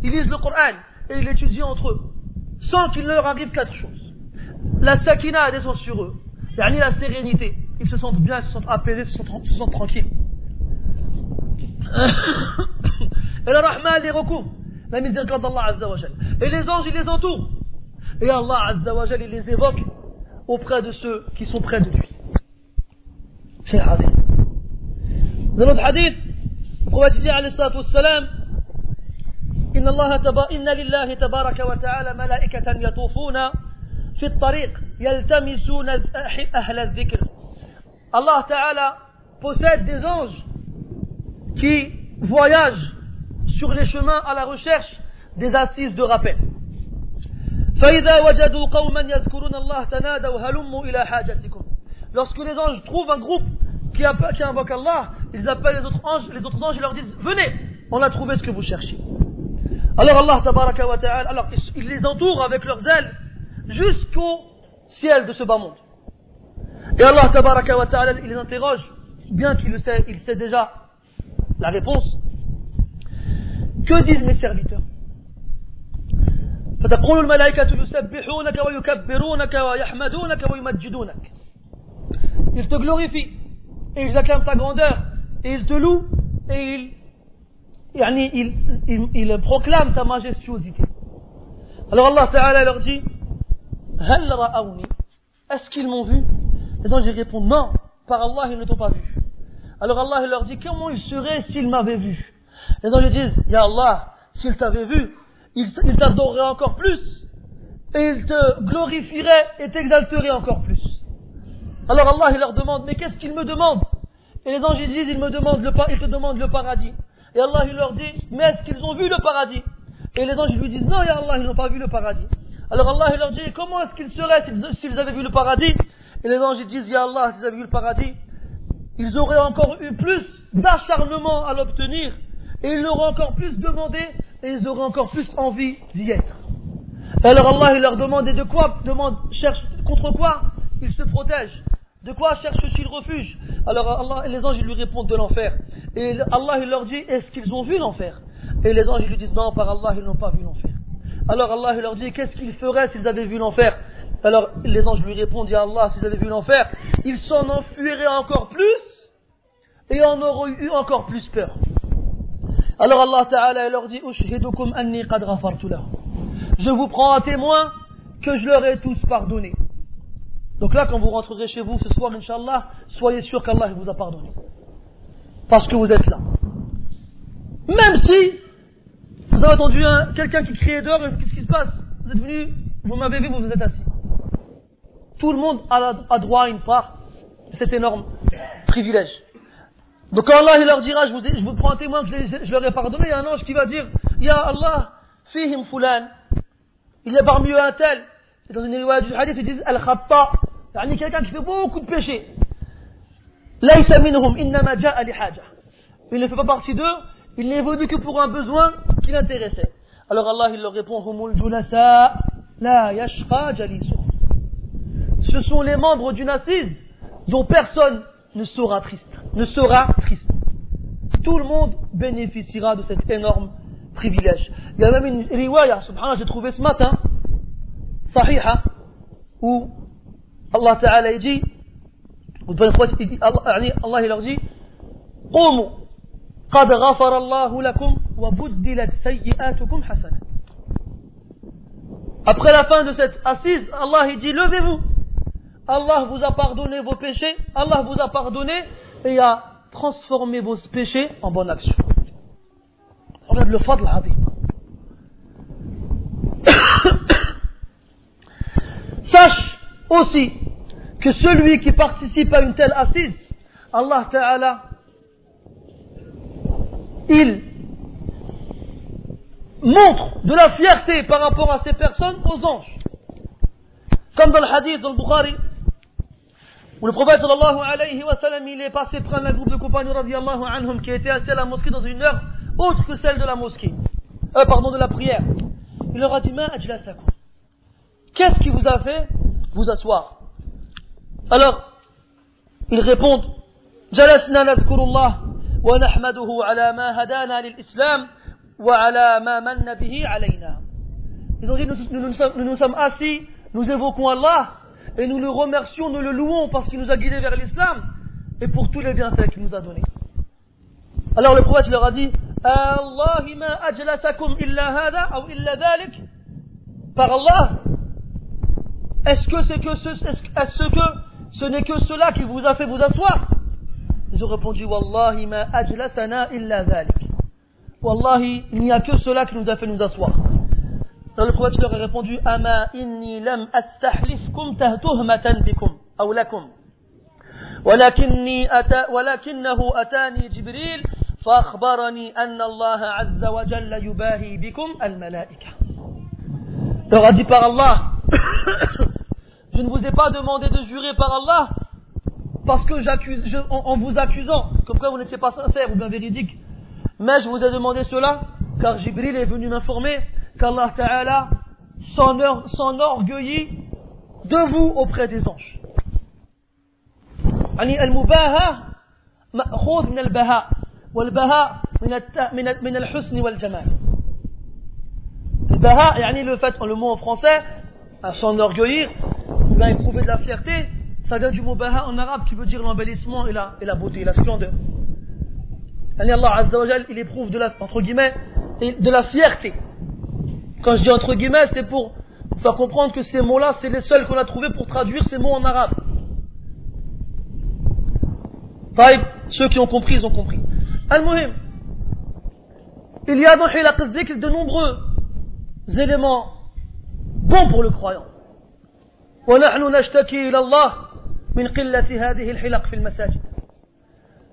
ils lisent le Coran, et ils l'étudient entre eux, sans qu'il leur arrive quatre choses. La sakina descend sur eux, yani la sérénité, ils se sentent bien, ils se sentent apaisés, ils se sentent, se sentent tranquilles. et la rahma les recouvre, la miséricorde d'Allah Azza wa Et les anges, ils les entourent. Et Allah Azza wa il les évoque auprès de ceux qui sont près de lui. C'est Dans notre hadith, نرد حديث قوة عليه الصلاة والسلام إن الله تبا إن لله تبارك وتعالى ملائكة يطوفون في الطريق يلتمسون أهل الذكر الله تعالى possède des anges qui voyagent sur les chemins à la recherche des assises de rappel. فإذا وجدوا قوما يذكرون الله تنادوا هلموا إلى حاجتكم. Lorsque les anges trouvent un groupe qui, invoque Allah, ils appellent les autres anges, les autres anges et leur disent Venez, on a trouvé ce que vous cherchez. Alors Allah wa ta'ala, alors ils les entourent avec leurs ailes jusqu'au ciel de ce bas monde. Et Allah wa ta'ala, il les interroge, bien qu'il le sait, il sait déjà la réponse. Que disent mes serviteurs فتقول الملائكة يسبحونك ويكبرونك ويحمدونك ويمجدونك Ils te glorifient et ils acclament ta grandeur, et ils te louent, et ils, proclament ta majestuosité. Alors Allah Ta'ala leur dit, est-ce qu'ils m'ont vu? Les anges répondent, non, par Allah ils ne t'ont pas vu. Alors Allah leur dit, comment ils seraient s'ils m'avaient vu? Les anges disent, Ya Allah, s'ils t'avaient vu, ils t'adoreraient encore plus, et ils te glorifieraient et t'exalteraient encore plus. Alors Allah il leur demande mais qu'est-ce qu'il me demande Et les anges disent ils me demandent le ils te demandent le paradis. Et Allah il leur dit mais est-ce qu'ils ont vu le paradis? Et les anges lui disent non Ya Allah ils n'ont pas vu le paradis. Alors Allah il leur dit comment est-ce qu'ils seraient s'ils avaient vu le paradis? Et les anges disent Ya Allah s'ils avaient vu le paradis ils auraient encore eu plus d'acharnement à l'obtenir, et ils l'auraient encore plus demandé, et ils auraient encore plus envie d'y être. Alors Allah il leur demande, et de quoi demande, cherche, contre quoi? Ils se protègent De quoi cherchent-ils refuge? Alors Allah, les anges lui répondent de l'enfer. Et Allah il leur dit, est-ce qu'ils ont vu l'enfer? Et les anges lui disent, non, par Allah, ils n'ont pas vu l'enfer. Alors Allah il leur dit, qu'est-ce qu'ils feraient s'ils avaient vu l'enfer? Alors les anges lui répondent, Ya Allah, s'ils avaient vu l'enfer, ils s'en enfuiraient encore plus et en auraient eu encore plus peur. Alors Allah Ta'ala leur dit, Je vous prends à témoin que je leur ai tous pardonné. Donc là, quand vous rentrerez chez vous ce soir, Inch'Allah, soyez sûr qu'Allah vous a pardonné. Parce que vous êtes là. Même si vous avez entendu quelqu'un qui criait dehors, qu'est-ce qui se passe? Vous êtes venu, vous m'avez vu, vous vous êtes assis. Tout le monde a, droit à une part de cet énorme privilège. Donc Allah il leur dira, je vous, je prends un témoin que je, leur ai pardonné, il y a un ange qui va dire, Ya Allah, fihim fulan, il y a parmi eux un tel. Et dans une riwaya du hadith, ils disent Al-Khatta, yani quelqu'un qui fait beaucoup de péchés. Laysa minhum. Il ne fait pas partie d'eux, il n'est venu que pour un besoin qui l'intéressait. Alors Allah leur répond, Humul julasa, la yashqa ce sont les membres d'une assise dont personne ne sera triste. Ne sera triste. Tout le monde bénéficiera de cet énorme privilège. Il y a même une riwaya, subhanallah, j'ai trouvé ce matin, sahiha, où Allah Ta'ala dit, Allah, Allah il leur dit, قوموا قد غفر الله لكم وبدلت سيئاتكم حسنات Après la fin de cette assise, Allah il dit, levez-vous. Allah vous a pardonné vos péchés, Allah vous a pardonné et a transformer vos péchés en bonne action. Regarde le fadl azim. Sache aussi que celui qui participe à une telle assise, Allah Ta'ala, il montre de la fierté par rapport à ces personnes aux anges. Comme dans le hadith dans le Bukhari, où le prophète sallallahu alayhi wa sallam, il est passé prendre un groupe de compagnons radiallahu anhum qui étaient assis à la mosquée dans une heure autre que celle de la mosquée, euh, pardon, de la prière. Il leur a dit, ma ajlasakum. Qu'est-ce qui vous a fait vous asseoir Alors, ils répondent, جلسنا نذكر الله ونحمده على ما هدانا للإسلام وعلى ما من به علينا. Ils ont dit, nous nous, nous, nous sommes assis, nous évoquons Allah, et nous le remercions, nous le louons parce qu'il nous a guidés vers l'islam, et pour tous les bienfaits qu'il nous a donnés. Alors le prophète leur a dit, Allah ma ajlasakum illa hada, ou illa dhalik, par Allah, est-ce que c'est que ce, est-ce que ce n'est que cela qui vous a fait vous asseoir Ils ont répondu Wallahi ma ajlasana illa dhalik. Wallahi, il n'y a que cela qui nous a fait nous asseoir. Alors le prophète leur a répondu Ama inni lam astahlifkum tahtuhmatan bikum, ou lakum. ولكني أتى ولكنه أتاني جبريل فأخبرني أن الله عز وجل يباهي بكم الملائكة. leur a dit par Allah je ne vous ai pas demandé de jurer par Allah parce que j'accuse, en, en, vous accusant, comme quoi vous n'étiez pas sincère ou bien véridique. Mais je vous ai demandé cela car Jibril est venu m'informer qu'Allah Ta'ala s'enorgueillit de vous auprès des anges. يعني المباهاة مأخوذ من البهاء والبهاء من من الحسن والجمال. البهاء يعني le fait, le mot en français, à s'enorgueillir, ou bien éprouver de la fierté, ça vient du mot baha en arabe qui veut dire l'embellissement et la, et la beauté, la splendeur. Allah Azza wa il éprouve de la, entre guillemets, de la fierté. Quand je dis entre guillemets, c'est pour faire comprendre que ces mots-là, c'est les seuls qu'on a trouvés pour traduire ces mots en arabe. Taïb, ceux qui ont compris, ils ont compris. Al-Muhim, il y a dans Hilaq de nombreux éléments bons pour le croyant. ونحن نشتكي إلى الله من قلة هذه الحلق في المساجد.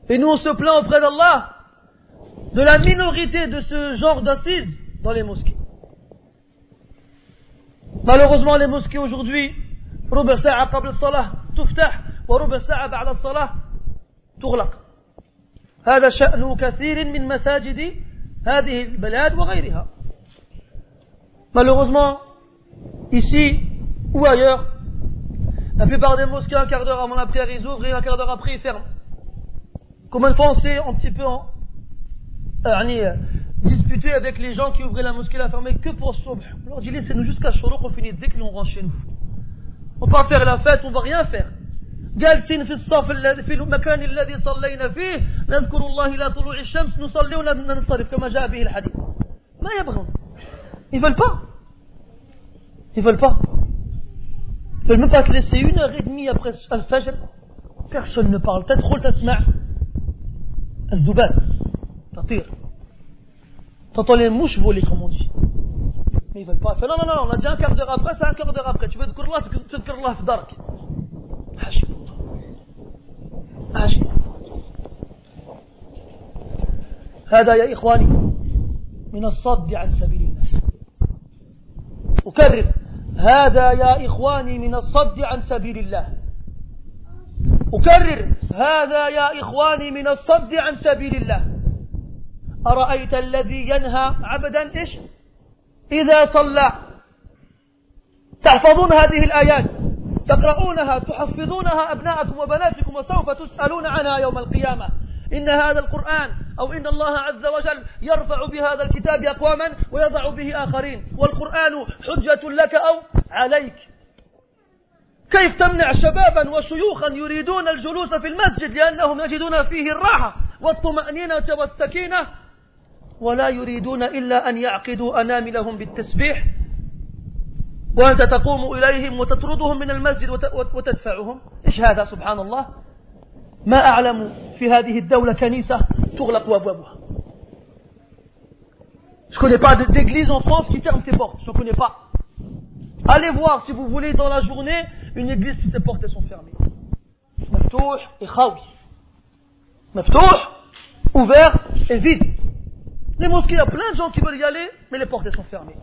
Et nous on se plaint auprès d'Allah de la minorité de ce genre d'assises dans les mosquées. Malheureusement, les mosquées aujourd'hui, ربع ساعة قبل الصلاة تفتح وربع ساعة بعد الصلاة تغلق. هذا شأن كثير من مساجد هذه البلاد وغيرها. Malheureusement, ici ou ailleurs, la plupart des mosquées, un quart d'heure avant la prière, ils ouvrent et un quart d'heure après, ils ferment. Combien de fois on s'est un petit peu en, euh, disputé avec les gens qui ouvraient la mosquée, la fermaient que pour subh. On leur dit laissez-nous jusqu'à Shorouk, on finit dès que l'on rentre chez nous. On va pas faire la fête, on va rien faire. جالسين في الصف الذي في المكان الذي صلينا فيه نذكر الله إلى طلوع الشمس نصلي وننصرف كما جاء به الحديث ما يبغون ils veulent pas ils veulent pas ils veulent même pas te laisser une heure et demie après Al-Fajr personne ne parle تدخل تسمع الذباب تطير t'entends les mouches voler comme on dit mais ils veulent pas non non non on a dit un quart d'heure après c'est un quart d'heure après tu veux تذكر الله تذكر الله في دارك عجيب عجيب هذا يا إخواني من الصد عن سبيل الله أكرر هذا يا إخواني من الصد عن سبيل الله. أكرر هذا يا إخواني من الصد عن سبيل الله. أرأيت الذي ينهى عبدا إيش؟ إذا صلى. تحفظون هذه الآيات تقرؤونها تحفظونها أبناءكم وبناتكم وسوف تسألون عنها يوم القيامة. إن هذا القرآن أو إن الله عز وجل يرفع بهذا الكتاب أقواما ويضع به آخرين. والقرآن حجة لك أو عليك. كيف تمنع شبابا وشيوخا يريدون الجلوس في المسجد لأنهم يجدون فيه الراحة والطمأنينة والسكينة ولا يريدون إلا أن يعقدوا أناملهم بالتسبيح. وأنت تقوم إليهم وتطردهم من المسجد وتدفعهم. إيش هذا؟ سبحان الله. ما أعلم في هذه الدولة كنيسة تغلق وابوابها Je connais pas d'église en France qui ferme ses portes. Je ne connais pas. Allez voir si vous voulez dans la journée une église si ses portes sont fermées. Maftouh et khawi. Maftouh, ouvert et vide. Les mosquées, il y a plein de gens qui veulent y aller, mais les portes sont fermées.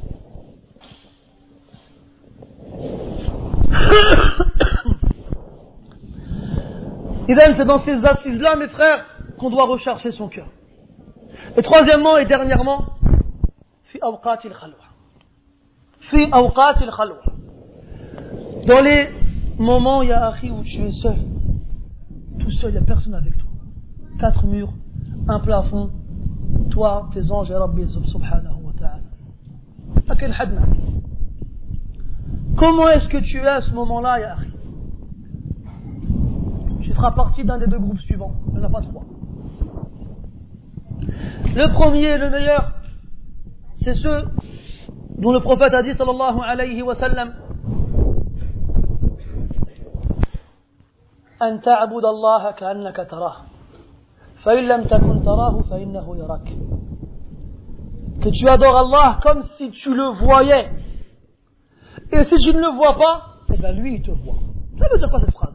C'est dans ces assises-là, mes frères, qu'on doit rechercher son cœur. Et troisièmement et dernièrement. Dans les moments, il y a où tu es seul. Tout seul, il n'y a personne avec toi. Quatre murs, un plafond, toi, tes anges et Rabbi subhanahu wa ta'ala. Comment est-ce que tu es à ce moment-là, ya Tu feras partie d'un des deux groupes suivants. Il n'y en a pas trois. Le premier, le meilleur, c'est ceux dont le prophète a dit, sallallahu alayhi wa sallam, أن تعبد الله كأنك تراه فإن لم تكن تراه فإنه يراك que tu adores Allah comme si tu le voyais et si tu ne le vois pas eh bien lui il te voit ça veut dire quoi cette phrase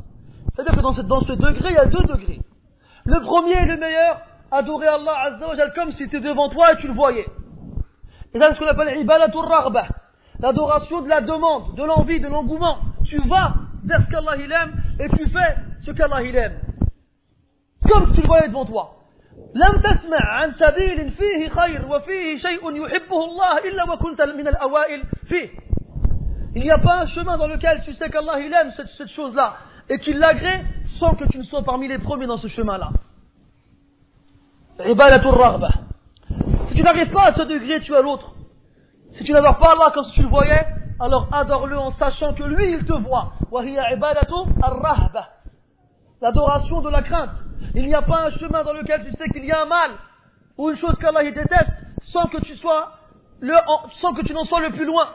c'est à dire que dans ce, dans ce degré il y a deux degrés le premier et le meilleur adorer Allah Azza wa comme si tu étais devant toi et tu le voyais et ça c'est ce qu'on appelle ibadatul raghbah l'adoration de la demande de l'envie de l'engouement tu vas vers ce qu'Allah il aime et tu fais ce qu'Allah il aime. Comme si tu le voyais devant toi. لم تسمع عن سبيل فيه خير وفيه شيء يحبه الله إلا وكنت من الأوائل فيه. Il n'y a pas un chemin dans lequel tu sais qu'Allah il aime cette, cette chose-là et qu'il l'agrée sans que tu ne sois parmi les premiers dans ce chemin-là. Si tu n'arrives pas à ce degré, tu as l'autre. Si tu n'adores pas Allah comme si tu le voyais, alors adore-le en sachant que lui il te voit. L'adoration de la crainte. Il n'y a pas un chemin dans lequel tu sais qu'il y a un mal ou une chose qu'Allah déteste sans que tu sois le, sans que tu n'en sois le plus loin.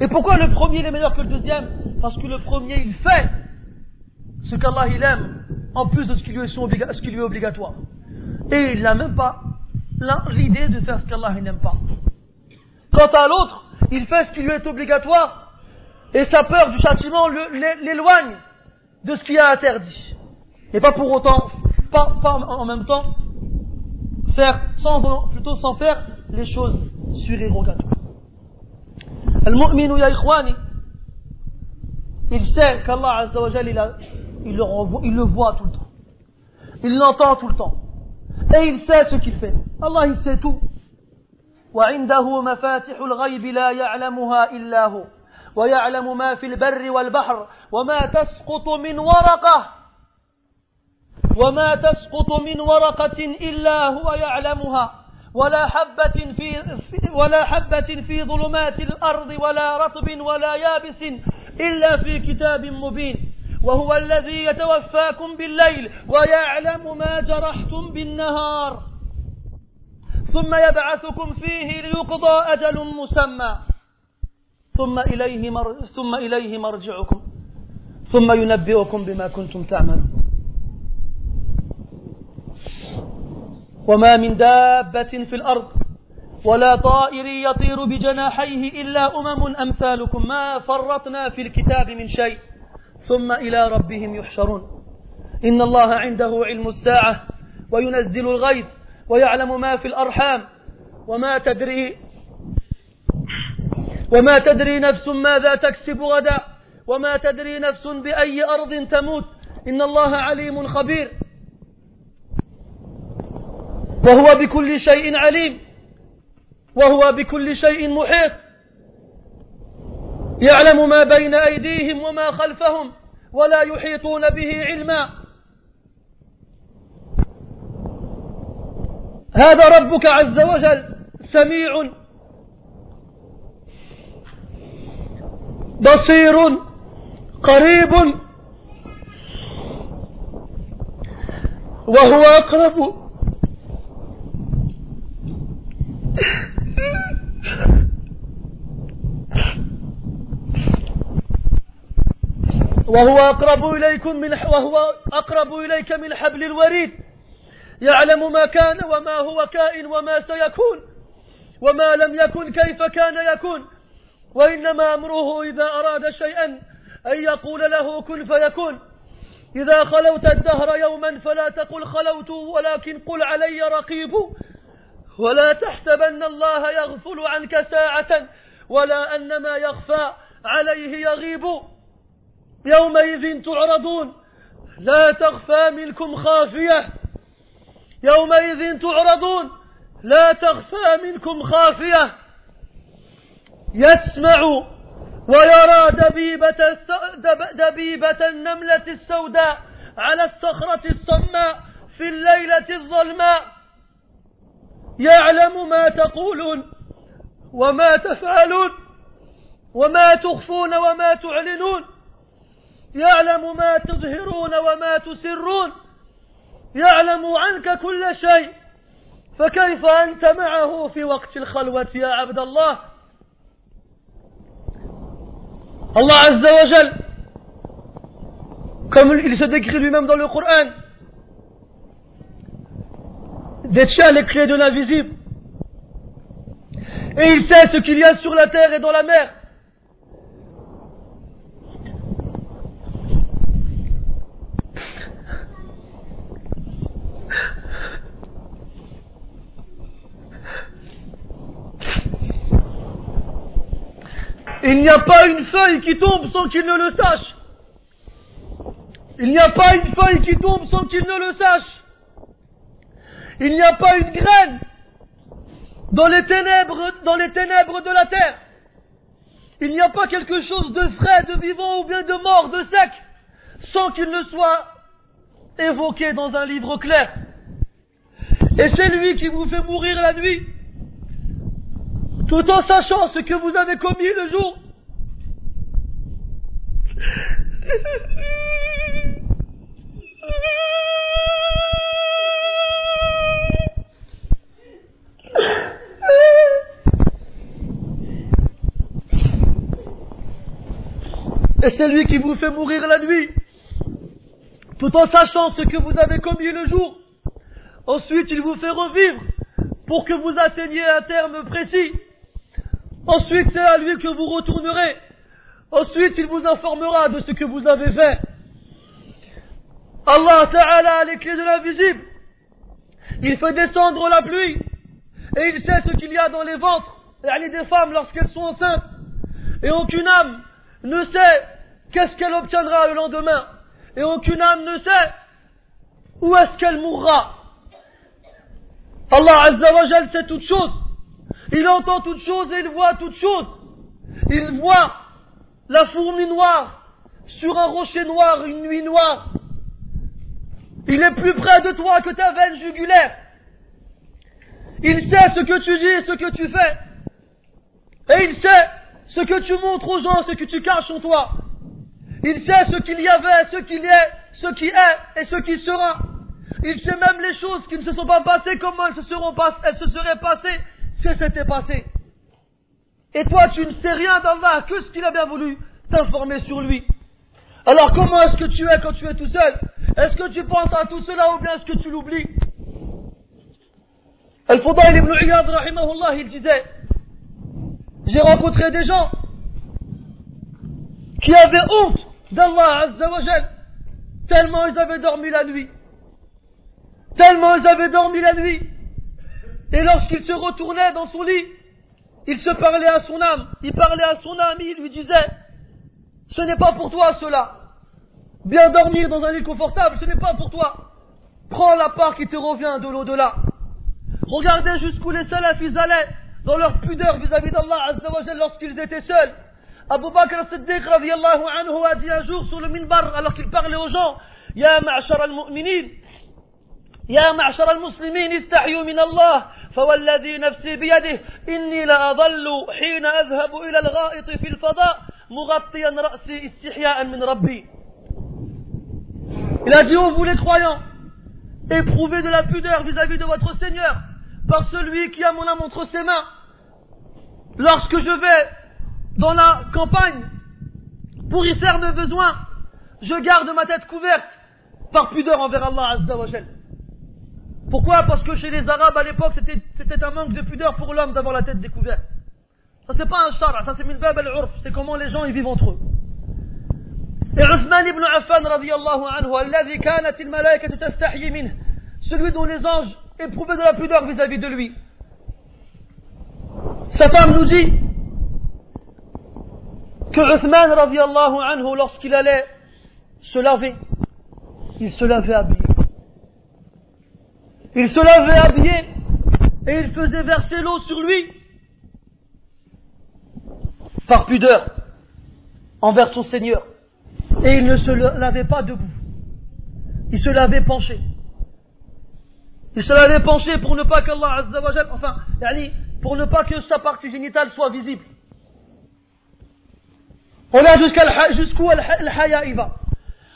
Et pourquoi le premier est meilleur que le deuxième? Parce que le premier il fait ce qu'Allah il aime en plus de ce qui lui est, obligatoire. Et il n'a même pas l'idée de faire ce qu'Allah n'aime pas. Quant à l'autre, il fait ce qui lui est obligatoire et sa peur du châtiment l'éloigne de ce qui est interdit. Et pas pour autant, pas, en même temps, faire, sans, plutôt sans faire les choses surérogatoires. Al-mu'minu ya ikhwani, il sait qu'Allah Azza wa il, il, le il le voit tout le temps. Il l'entend tout le temps. Et il sait ce qu'il fait. Allah, il sait tout. وعنده مفاتح الغيب لا يعلمها إلا هو ويعلم ما في البر والبحر وما تسقط من ورقة وما تسقط من ورقة إلا هو يعلمها ولا حبة في ولا حبة في ظلمات الأرض ولا رطب ولا يابس إلا في كتاب مبين. وهو الذي يتوفاكم بالليل ويعلم ما جرحتم بالنهار. ثم يبعثكم فيه ليقضى أجل مسمى. ثم إليه, مر... ثم إليه مرجعكم. ثم ينبئكم بما كنتم تعملون. وما من دابة في الأرض ولا طائر يطير بجناحيه إلا أمم أمثالكم ما فرطنا في الكتاب من شيء ثم إلى ربهم يحشرون. إن الله عنده علم الساعة وينزل الغيث ويعلم ما في الأرحام وما تدري وما تدري نفس ماذا تكسب غدا وما تدري نفس بأي أرض تموت. إن الله عليم خبير. وهو بكل شيء عليم. وهو بكل شيء محيط. يعلم ما بين أيديهم وما خلفهم ولا يحيطون به علما. هذا ربك عز وجل سميع بصير قريب. وهو أقرب وهو أقرب إليكم من وهو أقرب إليك من حبل الوريد. يعلم ما كان وما هو كائن وما سيكون. وما لم يكن كيف كان يكون. وإنما أمره إذا أراد شيئا أن يقول له كن فيكون. إذا خلوت الدهر يوما فلا تقل خلوت ولكن قل علي رقيب. ولا تحسبن الله يغفل عنك ساعة ولا أن ما يخفى عليه يغيب يومئذ تعرضون. لا تخفى منكم خافية. يومئذ تعرضون. لا تخفى منكم خافية. يسمع ويرى دبيبة, دبيبة النملة السوداء على الصخرة الصماء في الليلة الظلماء. يعلم ما تقولون وما تفعلون وما تخفون وما تعلنون يعلم ما تظهرون وما تسرون يعلم عنك كل شيء فكيف أنت معه في وقت الخلوة يا عبد الله؟ Azza wa Jal, comme il se décrit lui-même détient les clés de l'invisible. Et il sait ce qu'il y a sur la terre et dans la mer. Il n'y a pas une feuille qui tombe sans qu'il ne le sache. Il n'y a pas une feuille qui tombe sans qu'il ne le sache. Il n'y a pas une graine dans les ténèbres, dans les ténèbres de la terre. Il n'y a pas quelque chose de frais, de vivant ou bien de mort, de sec, sans qu'il ne soit évoqué dans un livre clair. Et c'est lui qui vous fait mourir la nuit, tout en sachant ce que vous avez commis le jour. Et c'est lui qui vous fait mourir la nuit, tout en sachant ce que vous avez commis le jour. Ensuite, il vous fait revivre pour que vous atteigniez un terme précis. Ensuite, c'est à lui que vous retournerez. Ensuite, il vous informera de ce que vous avez fait. Allah Ta'ala a les clés de l'invisible. Il fait descendre la pluie. Et il sait ce qu'il y a dans les ventres des femmes lorsqu'elles sont enceintes. Et aucune âme ne sait qu'est-ce qu'elle obtiendra le lendemain. Et aucune âme ne sait où est-ce qu'elle mourra. Allah Azza wa Jal sait toutes choses. Il entend toutes choses et il voit toutes choses. Il voit la fourmi noire sur un rocher noir une nuit noire. Il est plus près de toi que ta veine jugulaire. Il sait ce que tu dis ce que tu fais. Et il sait ce que tu montres aux gens, ce que tu caches en toi. Il sait ce qu'il y avait, ce qu'il est, ce qui est et ce qui sera. Il sait même les choses qui ne se sont pas passées, comment elles se, seront elles se seraient passées si elles s'étaient passées. Et toi, tu ne sais rien d'Allah que ce qu'il a bien voulu t'informer sur lui. Alors comment est-ce que tu es quand tu es tout seul? Est-ce que tu penses à tout cela ou bien est-ce que tu l'oublies? Al-Fudayl ibn Iyad, rahimahullah, il disait, j'ai rencontré des gens qui avaient honte d'Allah Azza wa tellement ils avaient dormi la nuit. Tellement ils avaient dormi la nuit. Et lorsqu'il se retournait dans son lit, il se parlait à son âme, il parlait à son âme, il lui disait, ce n'est pas pour toi cela. Bien dormir dans un lit confortable, ce n'est pas pour toi. Prends la part qui te revient de l'au-delà. Regardez jusqu'où les salafis allaient dans leur pudeur vis-à-vis d'Allah lorsqu'ils étaient seuls. Abu Bakr as-Siddiq anhu a dit un jour sur le minbar alors qu'il parlait aux gens Ya ma'ashara al-mu'minin يا معشر المسلمين استحيوا من الله فوالذي نفسي بيده إني لأظل حين أذهب إلى الغائط في الفضاء مغطيا رأسي استحياء من ربي Il a dit, oh vous les croyants, éprouvez de la pudeur vis-à-vis -vis de votre Seigneur, par celui qui a mon âme entre ses mains. Lorsque je vais dans la campagne pour y faire mes besoins, Je garde ma tête couverte par pudeur envers Allah Azza wa Pourquoi? Parce que chez les Arabes à l'époque, c'était un manque de pudeur pour l'homme d'avoir la tête découverte. Ça c'est pas un char, ça c'est min bab al c'est comment les gens y vivent entre eux. Et Uthman ibn Affan anhu, celui dont les anges éprouvaient de la pudeur vis-à-vis -vis de lui. Sa femme nous dit que Uthman radiallahu anhu, lorsqu'il allait se laver, il se lavait habillé. Il se lavait habillé et il faisait verser l'eau sur lui par pudeur envers son Seigneur. Et il ne se lavait pas debout. Il se lavait penché. Il se lavait penché pour ne pas qu'Allah enfin, pour ne pas que sa partie génitale soit visible. Regarde jusqu'où le haya il va.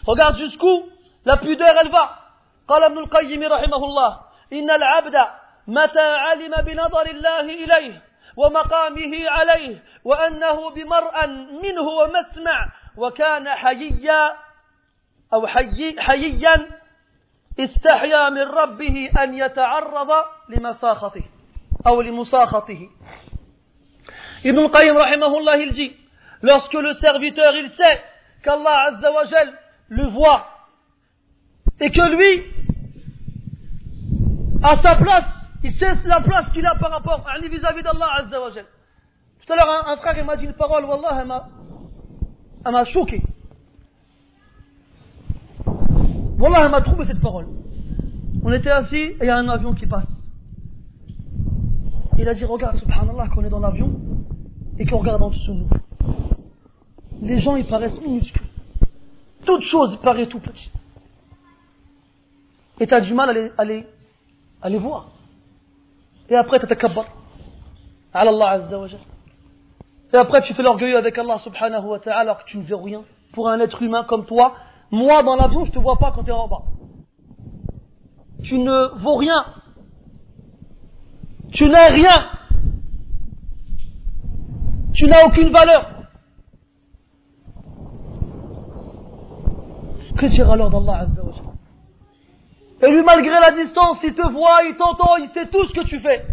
Regarde jusqu'où la pudeur elle va. قال ابن القيم رحمه الله إن العبد متى علم بنظر الله إليه ومقامه عليه وأنه بمرأ منه ومسمع وكان حييا أو حيي حييا استحيا من ربه أن يتعرض لمساخطه أو لمساخطه Ibn al-Qayyim rahimahullah il dit lorsque le serviteur il sait qu'Allah azza wa jal le voit et que lui à sa place Il sait la place qu'il a par rapport à vis-à-vis d'Allah Azza wa Tout à l'heure, un, un, frère m'a dit une parole, Wallah, elle m'a choqué. Wallah, elle m'a trouvé cette parole. On était assis et il y a un avion qui passe. Il a dit, regarde, subhanallah, qu'on est dans l'avion et qu'on regarde en dessous de nous. Les gens, ils paraissent minuscules. Toute chose paraît tout petit. Et tu as du mal à les, voir. Et après, tu t'accabbar à Allah Azza wa Et après, tu fais l'orgueil avec Allah subhanahu wa ta'ala alors que tu ne veux rien. Pour un être humain comme toi, moi dans l'avion, je te vois pas quand tu es en bas. Tu ne vaux rien. Tu n'as rien. Tu n'as aucune valeur. Que dire alors d'Allah Azza et lui, malgré la distance, il te voit, il t'entend, il sait tout ce que tu fais.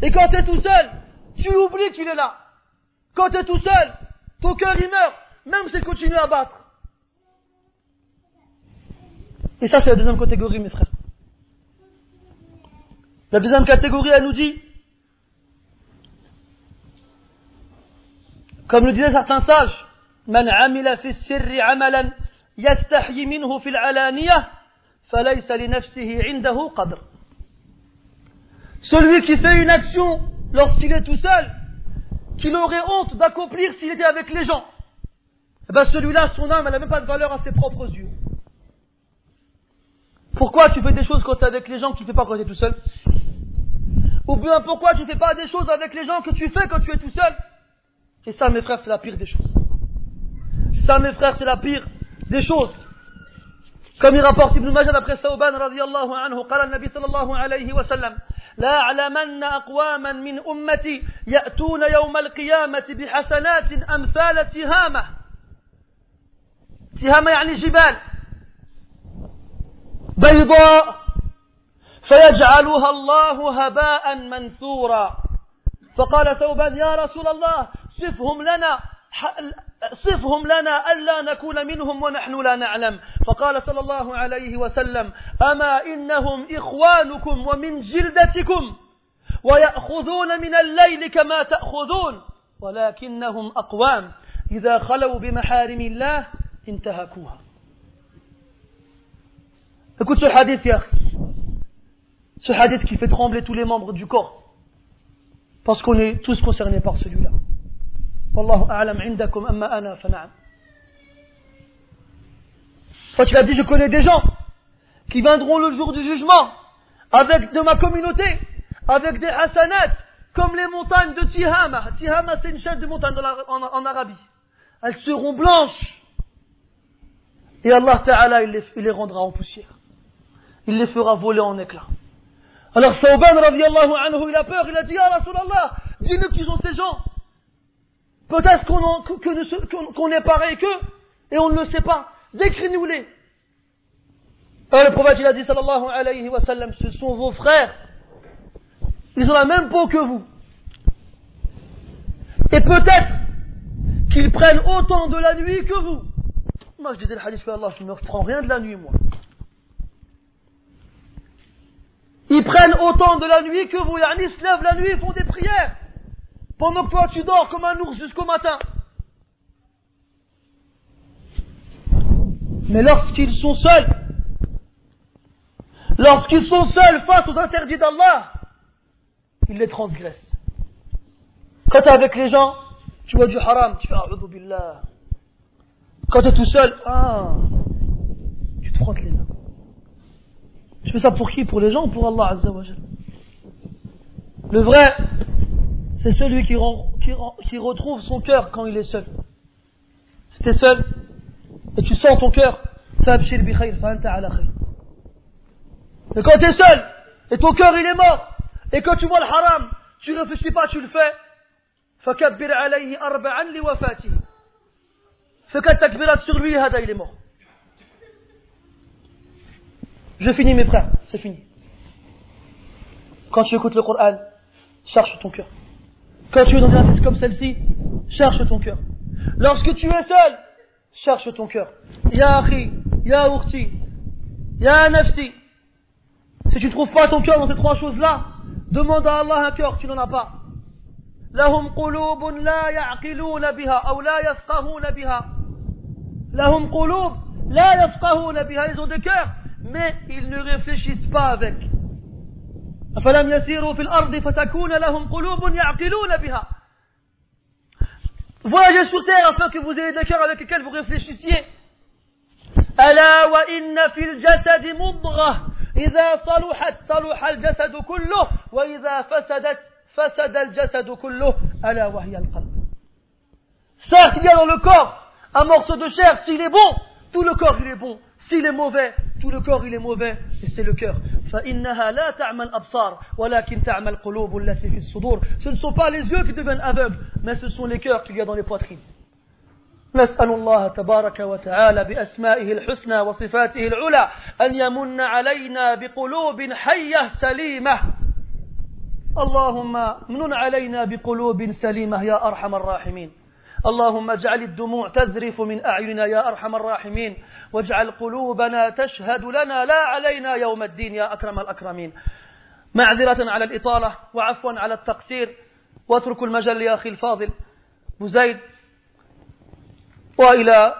Et quand tu es tout seul, tu oublies qu'il est là. Quand tu es tout seul, ton cœur il meurt, même s'il continue à battre. Et ça, c'est la deuxième catégorie, mes frères. La deuxième catégorie, elle nous dit, comme le disaient certains sages, من عمل في السر عملا يستحي منه في العلانية celui qui fait une action lorsqu'il est tout seul, qu'il aurait honte d'accomplir s'il était avec les gens, eh ben celui-là, son âme, elle n'a même pas de valeur à ses propres yeux. Pourquoi tu fais des choses quand tu es avec les gens que tu ne fais pas quand tu es tout seul Ou bien pourquoi tu ne fais pas des choses avec les gens que tu fais quand tu es tout seul Et ça, mes frères, c'est la pire des choses. Ça, mes frères, c'est la pire des choses. كم يرابورت ابن ماجه d'après ثوبان رضي الله عنه قال النبي صلى الله عليه وسلم لا أعلمن أقواما من أمتي يأتون يوم القيامة بحسنات أمثال تهامة تهامة يعني جبال بيضاء فيجعلها الله هباء منثورا. فقال ثوبان يا رسول الله صفهم لنا صفهم لنا ألا نكون منهم ونحن لا نعلم. فقال صلى الله عليه وسلم أما إنهم إخوانكم ومن جلدتكم ويأخذون من الليل كما تأخذون ولكنهم أقوام. إذا خلوا بمحارم الله انتهكوها. Écoute ce hadith, ya. Ce hadith qui fait trembler tous les membres du corps. Parce qu'on est tous concernés par celui-là. Wallahu a'lam indakum amma ana fana'am. Toi tu as dit, je connais des gens qui viendront le jour du jugement avec de ma communauté, avec des hasanats, comme les montagnes de Tihama. Tihama, c'est une chaîne de montagnes en, Arabie. Elles seront blanches. Et Allah Ta'ala, il les rendra en poussière. Il les fera voler en éclats. Alors Sauban, radiallahu anhu, il a peur, il a dit, Ah Rasulallah, dis-nous qui sont ces gens. Peut-être qu'on est pareil qu'eux et on ne le sait pas. décrivez-nous-les. le prophète il a dit sallallahu ce sont vos frères. Ils ont la même peau que vous. Et peut-être qu'ils prennent autant de la nuit que vous. Moi je disais le hadith Allah, je ne prends rien de la nuit moi. Ils prennent autant de la nuit que vous. Ils se lèvent la nuit, ils font des prières. Pendant que toi tu dors comme un ours jusqu'au matin. Mais lorsqu'ils sont seuls, lorsqu'ils sont seuls face aux interdits d'Allah, ils les transgressent. Quand tu es avec les gens, tu vois du haram, tu fais A'udhu billah. Quand tu es tout seul, ah, tu te frottes les mains. Je fais ça pour qui Pour les gens ou pour Allah Azza wa Le vrai, c'est celui qui, qui retrouve son cœur quand il est seul. Si tu es seul, et tu sens ton cœur, mais quand tu es seul, et ton cœur il est mort, et quand tu vois le haram, tu ne réfléchis pas, tu le fais, فكبر عليه أربعا لوفاته fais quatre takbirat sur lui, hada il est mort. Je finis mes frères, c'est fini. Quand tu écoutes le Coran, cherche ton cœur. Quand tu es dans une assise comme celle-ci, cherche ton cœur. Lorsque tu es seul, cherche ton cœur. Ya akhi, ya urti, ya nafsi. Si tu ne trouves pas ton cœur dans ces trois choses-là, demande à Allah un cœur, tu n'en as pas. لهم قلوب لا يعقلون بها أو لا يفقهون بها لهم قلوب لا يفقهون بها ils ont des cœurs mais ils ne réfléchissent pas avec أفلم يسيروا في الأرض فتكون لهم قلوب يعقلون بها Voyagez sur terre afin que vous ayez des cœurs avec lesquels vous réfléchissiez. ألا وإن في الجسد مضغة إذا صلحت صلح الجسد كله وإذا فسدت فسد الجسد كله ألا وهي القلب. Certes, il y a dans le corps un morceau de chair, s'il est bon, tout le corps il est bon. S'il est mauvais, tout le corps il est mauvais, et c'est le cœur. Ce ne sont pas les yeux qui deviennent aveugles, mais ce sont les cœurs qu'il y a dans les poitrines. نسأل الله تبارك وتعالى بأسمائه الحسنى وصفاته العلى أن يمن علينا بقلوب حية سليمة اللهم من علينا بقلوب سليمة يا أرحم الراحمين اللهم اجعل الدموع تذرف من أعيننا يا أرحم الراحمين واجعل قلوبنا تشهد لنا لا علينا يوم الدين يا أكرم الأكرمين. معذرة على الإطالة وعفوا على التقصير. واتركوا المجال يا أخي الفاضل بزيد وإلى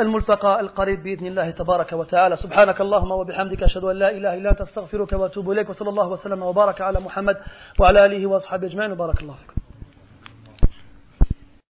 الملتقى القريب بإذن الله تبارك وتعالى. سبحانك اللهم وبحمدك أشهد أن لا إله إلا أنت أستغفرك وأتوب إليك وصلى الله وسلم وبارك على محمد وعلى آله وأصحابه أجمعين. وبارك الله فيكم.